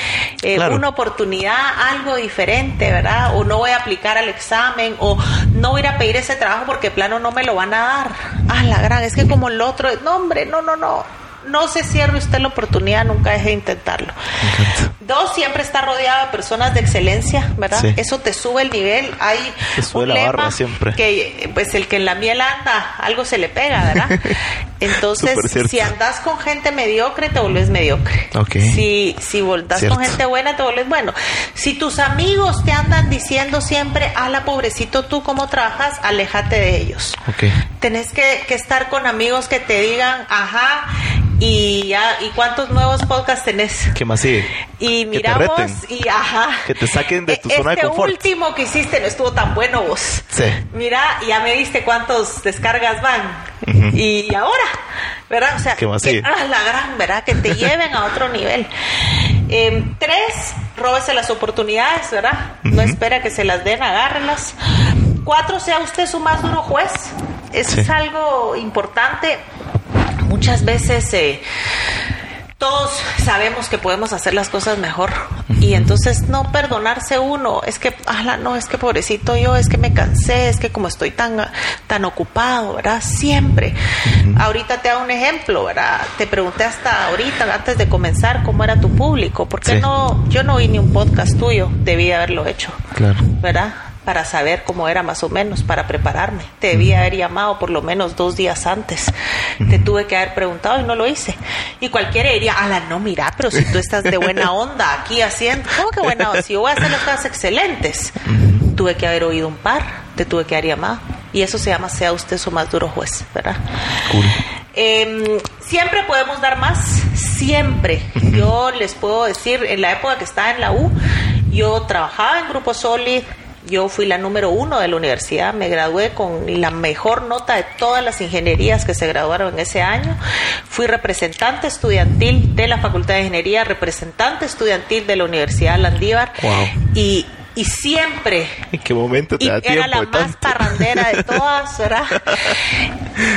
eh, Claro. una oportunidad, algo diferente, ¿verdad? O no voy a aplicar al examen, o no voy a ir a pedir ese trabajo porque plano no me lo van a dar. Ah, la gran, es que como el otro, no, hombre, no, no, no. No se cierre usted la oportunidad, nunca deje de intentarlo. Dos, siempre está rodeado de personas de excelencia, ¿verdad? Sí. Eso te sube el nivel. Hay Te sube un la lema barra siempre. que, pues, el que en la miel anda, algo se le pega, ¿verdad? Entonces, si andas con gente mediocre, te vuelves mediocre. Si, si voltas con gente buena, te vuelves bueno. Si tus amigos te andan diciendo siempre, ala, pobrecito, tú cómo trabajas, aléjate de ellos. Ok. Tenés que, que estar con amigos que te digan, ajá, y ya, ¿y cuántos nuevos podcasts tenés? ¿Qué más sigue? Y Que te miramos reten. y ajá. Que te saquen de tu zona de este confort. último que hiciste no estuvo tan bueno vos. Sí. Mira, ya me diste cuántos descargas van. Y ahora, ¿verdad? O sea, ¿Qué más que- sigue? ah, la gran, ¿verdad? Que te lleven a otro nivel. Eh, tres, róbese las oportunidades, ¿verdad? No espera que se las den, agárrelas. Cuatro, sea usted su más duro juez. Eso Sí. es algo importante. Muchas veces eh, todos sabemos que podemos hacer las cosas mejor y entonces no perdonarse uno. Es que ala, no es que pobrecito yo es que me cansé es que como estoy tan tan ocupado verdad siempre. Ahorita te hago un ejemplo verdad te pregunté hasta ahorita antes de comenzar cómo era tu público. Por qué Sí. no yo no vi ni un podcast tuyo debí haberlo hecho Claro. ¿verdad? Para saber cómo era más o menos, para prepararme. Te debía haber llamado por lo menos dos días antes. Te tuve que haber preguntado y no lo hice. Y cualquiera diría, ala, no, mira, pero si tú estás de buena onda aquí haciendo, ¿cómo que buena onda? Si yo voy a hacer las cosas excelentes, tuve que haber oído un par, te tuve que haber llamado. Y eso se llama sea usted su más duro juez, ¿verdad? Cool. Eh, siempre podemos dar más, siempre. Yo les puedo decir, en la época que estaba en la U, yo trabajaba en Grupo Solid, yo fui la número uno de la universidad, me gradué con la mejor nota de todas las ingenierías que se graduaron en ese año, fui representante estudiantil de la Facultad de Ingeniería, representante estudiantil de la Universidad Landívar Wow. y, y siempre... ¿En qué momento te Y da tiempo era la más parrandera de todas, ¿verdad?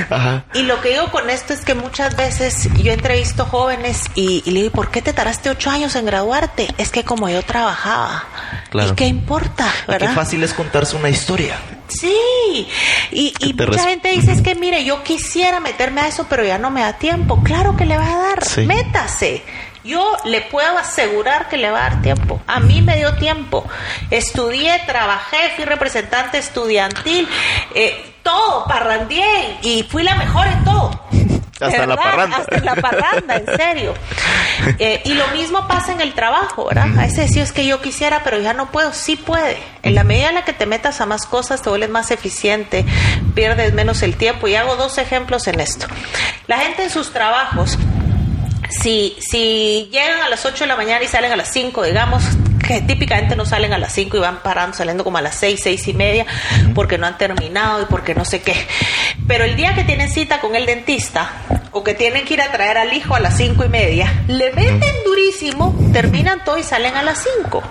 Ajá. Y lo que digo con esto es que muchas veces yo entrevisto jóvenes y, y le digo, ¿por qué te tardaste ocho años en graduarte? Es que como yo trabajaba. Claro. ¿Y qué importa? Qué ¿Verdad? fácil es contarse una historia. Sí. Y, y mucha gente dice, es que mire, yo quisiera meterme a eso, pero ya no me da tiempo. Claro que le va a dar. Sí. Métase. Yo le puedo asegurar que le va a dar tiempo. A mí me dio tiempo. Estudié, trabajé, fui representante estudiantil, eh, todo, parrandié y fui la mejor en todo. Hasta la parranda. Hasta en la parranda, en serio. Eh, y lo mismo pasa en el trabajo, ¿verdad? A veces sí es que yo quisiera, pero ya no puedo. Sí puede. En la medida en la que te metas a más cosas, te vuelves más eficiente, pierdes menos el tiempo. Y hago dos ejemplos en esto. La gente en sus trabajos, si, si llegan a las 8 de la mañana y salen a las 5, digamos, que típicamente no salen a las 5 y van parando, saliendo como a las 6, 6 y media, porque no han terminado y porque no sé qué. Pero el día que tienen cita con el dentista o que tienen que ir a traer al hijo a las 5 y media, le meten durísimo, terminan todo y salen a las 5.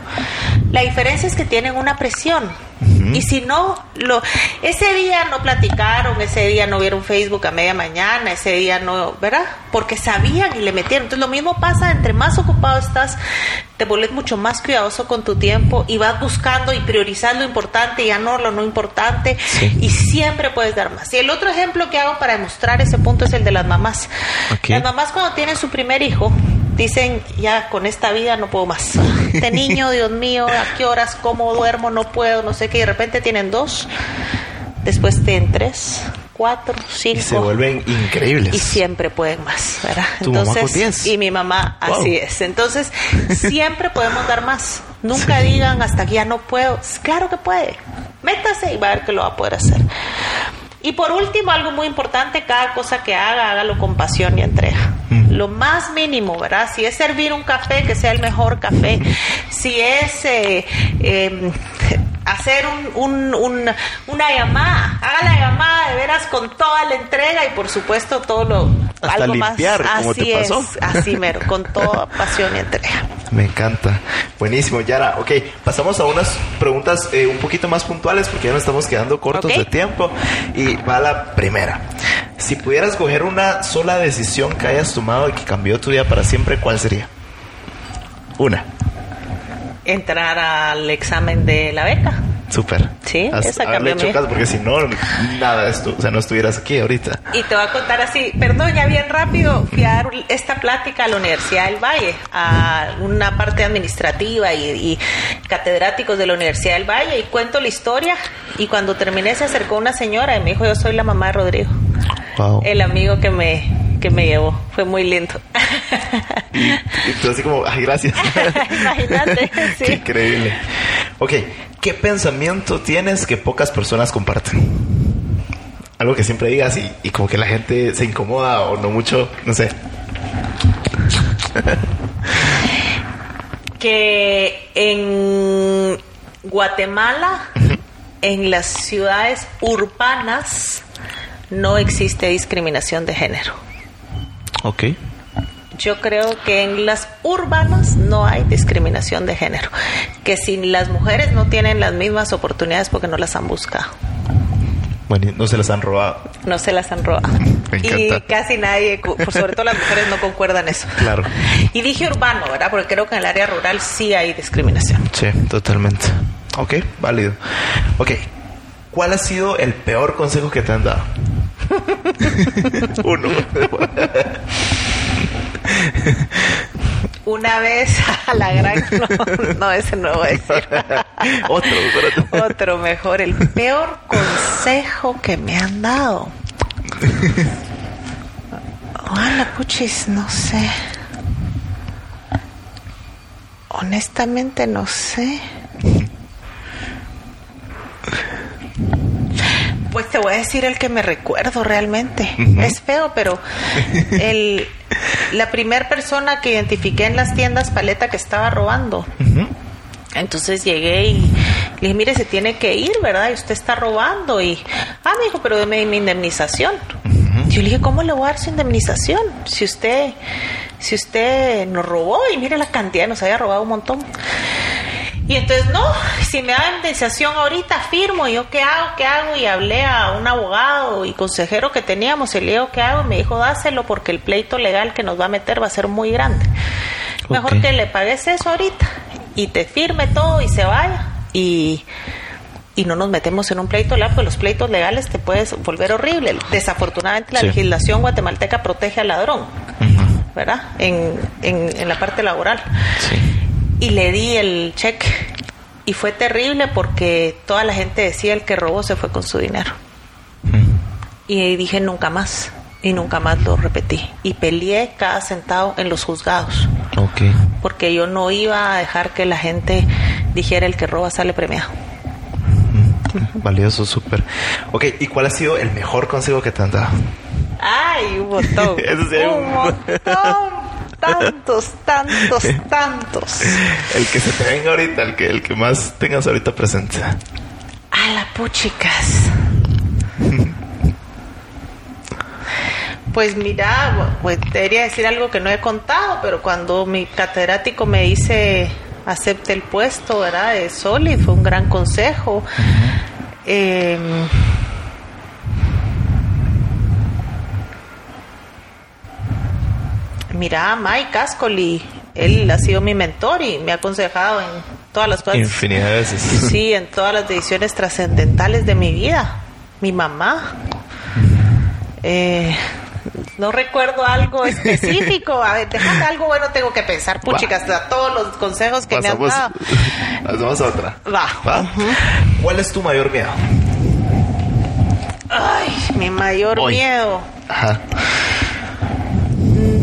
La diferencia es que tienen una presión. Y si no, lo, ese día no platicaron, ese día no vieron Facebook a media mañana, ese día no, ¿verdad? Porque sabían y le metieron. Entonces lo mismo pasa, entre más ocupado estás, te vuelves mucho más cuidadoso con tu tiempo y vas buscando y priorizando lo importante y ya no lo no importante y siempre puedes dar más. Y el otro ejemplo que hago para demostrar ese punto es el de las mamás. Las mamás cuando tienen su primer hijo dicen, ya con esta vida no puedo más. Este niño, Dios mío, ¿a qué horas? ¿Cómo duermo? No puedo, no sé qué. Y de repente tienen dos, después tienen tres, cuatro, cinco. Y se vuelven increíbles. Y siempre pueden más, ¿verdad? Tu mamá con 10. Y mi mamá, Wow. así es. Entonces, siempre podemos dar más. Nunca digan hasta que ya no puedo. Claro que puede. Métase y va a ver que lo va a poder hacer. Y por último, algo muy importante, cada cosa que haga, hágalo con pasión y entrega. Lo más mínimo, ¿verdad? Si es servir un café, que sea el mejor café. Si es eh, eh, hacer un, un- un- una llamada, haga la llamada de veras con toda la entrega y por supuesto todo lo... Hasta algo limpiar, más. como así te pasó. Es, así mero, con toda pasión y entrega. Me encanta. Buenísimo, Yara. Ok, pasamos a unas preguntas eh, un poquito más puntuales porque ya nos estamos quedando cortos de tiempo. Y va la primera. Si pudieras coger una sola decisión que hayas tomado y que cambió tu vida para siempre, ¿cuál sería? Una. Entrar al examen de la beca. Súper. Sí, Has- esa cambió hecho caso, porque si no, nada de esto, o sea, no estuvieras aquí ahorita. Y te voy a contar así, perdón, ya bien rápido, fui a dar esta plática a la Universidad del Valle, a una parte administrativa y, y catedráticos de la Universidad del Valle, y cuento la historia, y cuando terminé se acercó una señora y me dijo, yo soy la mamá de Rodrigo, Wow. el amigo que me, que me llevó, fue muy lindo. Y tú así como, ay, gracias. Imagínate, sí. Qué increíble. Ok, ¿qué pensamiento tienes que pocas personas comparten? Algo que siempre digas y, y como que la gente se incomoda o no mucho, no sé. que en Guatemala, en las ciudades urbanas, no existe discriminación de género. Ok. Yo creo que en las urbanas no hay discriminación de género. Que si las mujeres no tienen las mismas oportunidades porque no las han buscado, Bueno, no se las han robado. no se las han robado. Me Y casi nadie, sobre todo las mujeres, no concuerdan eso. Claro. Y dije urbano, ¿verdad? Porque creo que en el área rural sí hay discriminación. Sí, totalmente. Ok, válido. Ok, ¿cuál ha sido el peor consejo que te han dado? Uno. Una vez a la gran... No, no, ese no voy a decir. Otro. Otro mejor. El peor consejo que me han dado. Hola, puchis, no sé. Honestamente no sé. Pues te voy a decir el que me recuerdo realmente. Es feo, pero el, la primera persona que identifiqué en las tiendas paleta que estaba robando. Entonces llegué y le dije, mire, se tiene que ir, ¿verdad? Y usted está robando. Y, ah, me dijo, pero deme mi indemnización. Yo le dije, ¿cómo le voy a dar su indemnización? Si usted, si usted nos robó y mire la cantidad, nos había robado un montón. Y entonces, no, si me da indemnización ahorita, firmo. Y yo, ¿qué hago? ¿Qué hago? Y hablé a un abogado y consejero que teníamos. Y le digo, ¿qué hago? Y me dijo, dáselo porque el pleito legal que nos va a meter va a ser muy grande. Mejor que le pagues eso ahorita y te firme todo y se vaya. Y, y no nos metemos en un pleito legal, porque los pleitos legales te puedes volver horrible. Desafortunadamente la Sí. legislación guatemalteca protege al ladrón, ¿verdad? En, en, en la parte laboral Sí. Y le di el cheque. Y fue terrible porque toda la gente decía el que robó se fue con su dinero. Y dije nunca más. y nunca más lo repetí. Y peleé cada centavo en los juzgados, Ok. porque yo no iba a dejar que la gente dijera el que roba sale premiado. Valioso, súper. Ok, ¿y cuál ha sido el mejor consejo que te han dado? Ay, un montón. Un montón. Tantos, tantos, tantos. El que se te venga ahorita, el que, el que más tengas ahorita presente. A la puchicas. Pues mira, pues debería decir algo que no he contado, pero cuando mi catedrático me dice acepte el puesto, ¿verdad? De Solid, fue un gran consejo. Eh, mira, Mike Ascoli, él ha sido mi mentor y me ha aconsejado en todas las cosas. Infinidad de veces. Sí, en todas las decisiones trascendentales de mi vida. Mi mamá. Eh, no recuerdo algo específico. A ver, déjame algo bueno, tengo que pensar. Puchicas, a todos los consejos que me han dado. pasamos a otra. Va. ¿Va? ¿Cuál es tu mayor miedo? Ay, mi mayor Hoy. miedo. Ajá.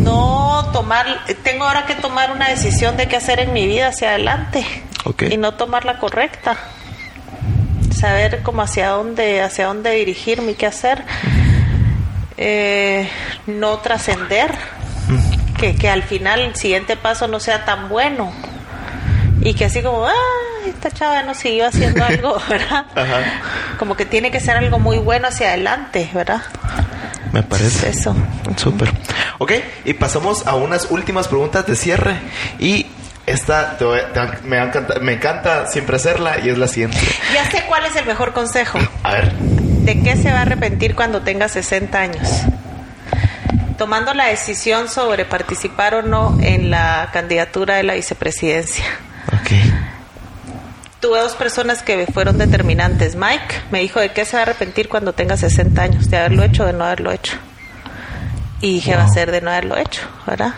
No tomar. Tengo ahora que tomar una decisión de qué hacer en mi vida hacia adelante. Y no tomar la correcta. Saber cómo hacia dónde, hacia dónde dirigirme y qué hacer. Eh, no trascender. Que, que al final el siguiente paso no sea tan bueno. Y que así como, ah, esta chava no siguió haciendo algo, ¿verdad? Ajá. Como que tiene que ser algo muy bueno hacia adelante, ¿verdad? Me parece. Es eso. Súper. Ok, y pasamos a unas últimas preguntas de cierre. Y esta te te- me, encanta, me encanta siempre hacerla y es la siguiente. Ya sé cuál es el mejor consejo. A ver. ¿De qué se va a arrepentir cuando tenga 60 años? Tomando la decisión sobre participar o no en la candidatura de la vicepresidencia. Ok. Tuve dos personas que fueron determinantes. Mike me dijo de qué se va a arrepentir cuando tenga 60 años, de haberlo hecho o de no haberlo hecho. Y dije, va a ser de no haberlo hecho, ¿verdad?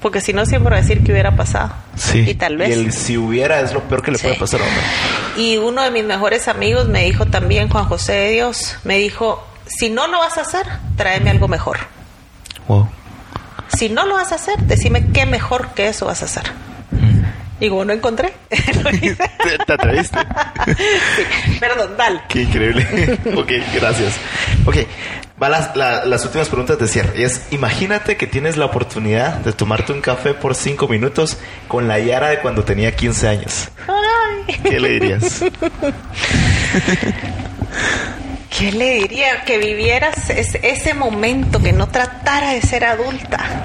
Porque si no, siempre va a decir que hubiera pasado. Sí. Y tal vez. Y el si hubiera es lo peor que le Sí. puede pasar a uno. Y uno de mis mejores amigos me dijo también, Juan José de Dios, me dijo, si no lo vas a hacer, tráeme algo mejor. Wow. Si no lo vas a hacer, decime qué mejor que eso vas a hacer. Y como no encontré, lo hice. ¿Te, te atreviste? Sí, perdón, dale. Qué increíble. ok, gracias. Ok, va las, la- las últimas preguntas de cierre. Y es, imagínate que tienes la oportunidad de tomarte un café por cinco minutos con la Yara de cuando tenía 15 años. Ay, ¿Qué le dirías? ¿Qué le diría? Que vivieras es- ese momento, que no tratara de ser adulta.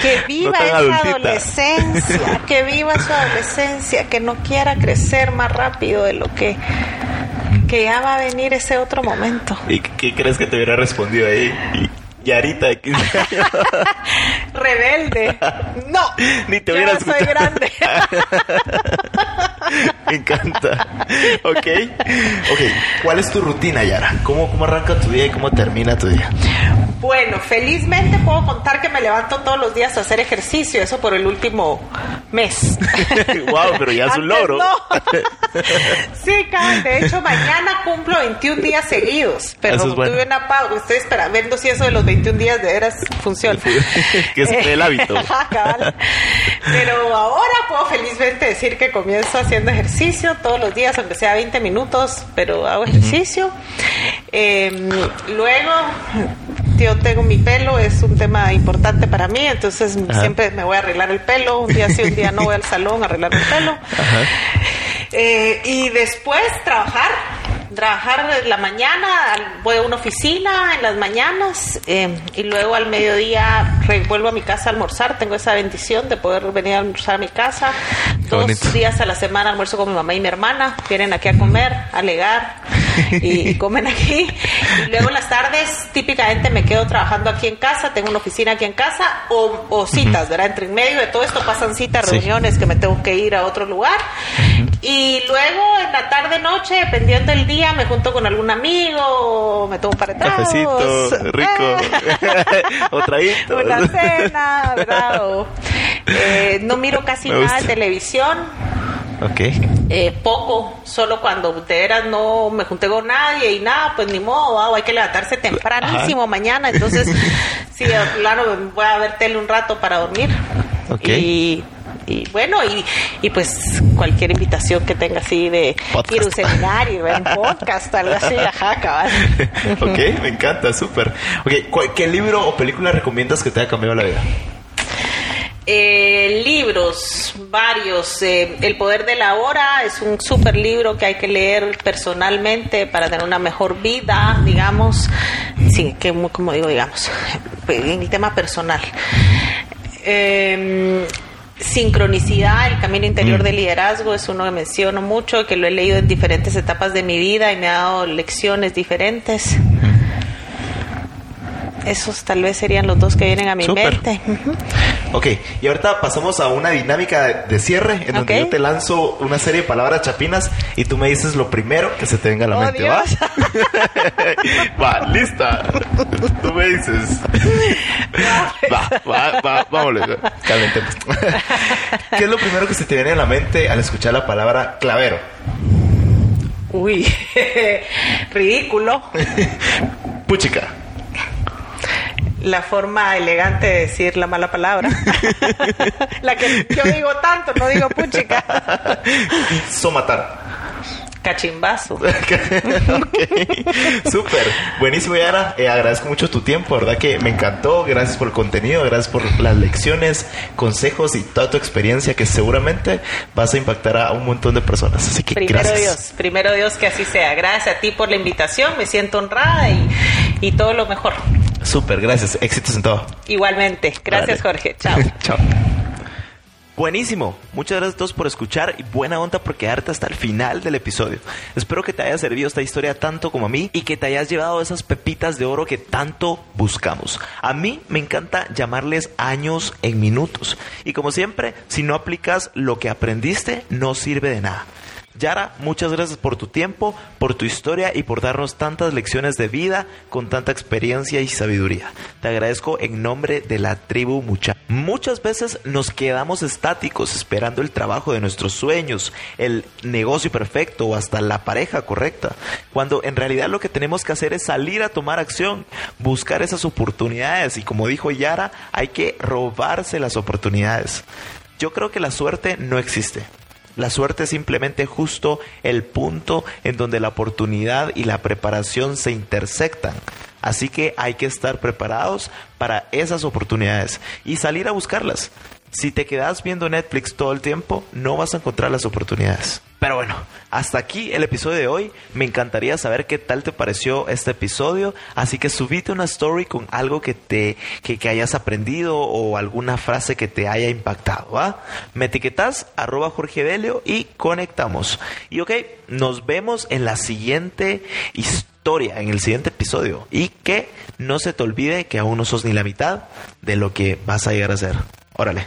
Que viva esa adultita. adolescencia, que viva su adolescencia, que no quiera crecer más rápido de lo que, que ya va a venir ese otro momento. ¿Y qué crees que te hubiera respondido ahí? Yarita de 15 años. Rebelde. No. Ni te yo hubiera ya soy grande. Me encanta. Ok. Ok. ¿Cuál es tu rutina, Yara? ¿Cómo, ¿Cómo arranca tu día y cómo termina tu día? Bueno, felizmente puedo contar que me levanto todos los días a hacer ejercicio, eso por el último mes. Wow, pero ya es un logro. no. sí, cabal, de hecho mañana cumplo 21 días seguidos, pero es bueno. tuve una pausa, estoy esperando viendo si eso de los 21 días de veras funciona. Que es el hábito. Cabal. Pero ahora puedo felizmente decir que comienzo haciendo ejercicio todos los días, aunque sea 20 minutos, pero hago ejercicio. Eh, luego, yo tengo mi pelo, es un tema importante para mí, entonces Ajá. siempre me voy a arreglar el pelo, un día sí, un día no voy al salón a arreglar el pelo. Eh, y después trabajar, trabajar en la mañana, voy a una oficina en las mañanas eh, y luego al mediodía vuelvo a mi casa a almorzar. Tengo esa bendición de poder venir a almorzar a mi casa. Dos bonito. días a la semana almuerzo con mi mamá y mi hermana. Vienen aquí a comer, a alegar y, y comen aquí. Y luego en las tardes típicamente me quedo trabajando aquí en casa. Tengo una oficina aquí en casa o, o citas, ¿verdad? Entre en medio de todo esto pasan citas, Sí. reuniones que me tengo que ir a otro lugar. Y luego en la tarde noche, dependiendo del día, me junto con algún amigo, me tomo un par de tragos. Cafecito, rico. o traguito. Una cena, ¿verdad? O, eh, no miro casi nada de televisión. Ok. Eh, poco, solo cuando de veras no me junté con nadie y nada, pues ni modo, ah, hay que levantarse tempranísimo mañana, entonces sí, claro, voy a ver tele un rato para dormir. Ok. Y, y bueno, y, y pues cualquier invitación que tenga así de Podcast. ir a un seminario, ver un podcast, algo así, ajá, cabal. ok, me encanta, súper. Ok, ¿cuál- ¿qué libro o película recomiendas que te haya cambiado la vida? Eh, libros, varios. eh, El poder de la hora es un super libro que hay que leer personalmente para tener una mejor vida, digamos. Sí, que como digo, digamos, en el tema personal. Eh, Sincronicidad, el camino interior del liderazgo es uno que menciono mucho, que lo he leído en diferentes etapas de mi vida y me ha dado lecciones diferentes. Esos tal vez serían los dos que vienen a mi mente. Ok, y ahorita pasamos a una dinámica de, cierre en donde yo te lanzo una serie de palabras chapinas y tú me dices lo primero que se te venga a la Oh, mente. ¿va? va, lista. Tú me dices. Va, va, va, vámonos. Calentemos. ¿Qué es lo primero que se te viene a la mente al escuchar la palabra clavero? Uy, ridículo. Puchica. La forma elegante de decir la mala palabra. la que yo digo tanto, no digo puchica. Somatar. Cachimbazo. Ok, Súper, buenísimo Yara, Eh, agradezco mucho tu tiempo, verdad que me encantó, gracias por el contenido, gracias por las lecciones, consejos y toda tu experiencia que seguramente vas a impactar a un montón de personas, así que Primero gracias. Dios, primero Dios que así sea. Gracias a ti por la invitación, me siento honrada y, y todo lo mejor. Súper, gracias, éxitos en todo. Igualmente. Gracias Vale. Jorge. Chao. Chao. Buenísimo. Muchas gracias a todos por escuchar y buena onda por quedarte hasta el final del episodio. Espero que te haya servido esta historia tanto como a mí y que te hayas llevado esas pepitas de oro que tanto buscamos. A mí me encanta llamarles años en minutos. Y como siempre, si no aplicas lo que aprendiste, no sirve de nada. Yara, muchas gracias por tu tiempo, por tu historia y por darnos tantas lecciones de vida con tanta experiencia y sabiduría. Te agradezco en nombre de la tribu Mucha. Muchas veces nos quedamos estáticos esperando el trabajo de nuestros sueños, el negocio perfecto o hasta la pareja correcta, cuando en realidad lo que tenemos que hacer es salir a tomar acción, buscar esas oportunidades y como dijo Yara, hay que robarse las oportunidades. Yo creo que la suerte no existe. La suerte es simplemente justo el punto en donde la oportunidad y la preparación se intersectan. Así que hay que estar preparados para esas oportunidades y salir a buscarlas. Si te quedas viendo Netflix todo el tiempo, no vas a encontrar las oportunidades. Pero bueno, hasta aquí el episodio de hoy. Me encantaría saber qué tal te pareció este episodio. Así que subite una story con algo que te que, que hayas aprendido o alguna frase que te haya impactado. ¿va? Me etiquetas arroba Jorge Delio y conectamos. Y ok, nos vemos en la siguiente historia, en el siguiente episodio. Y que no se te olvide que aún no sos ni la mitad de lo que vas a llegar a ser. Órale,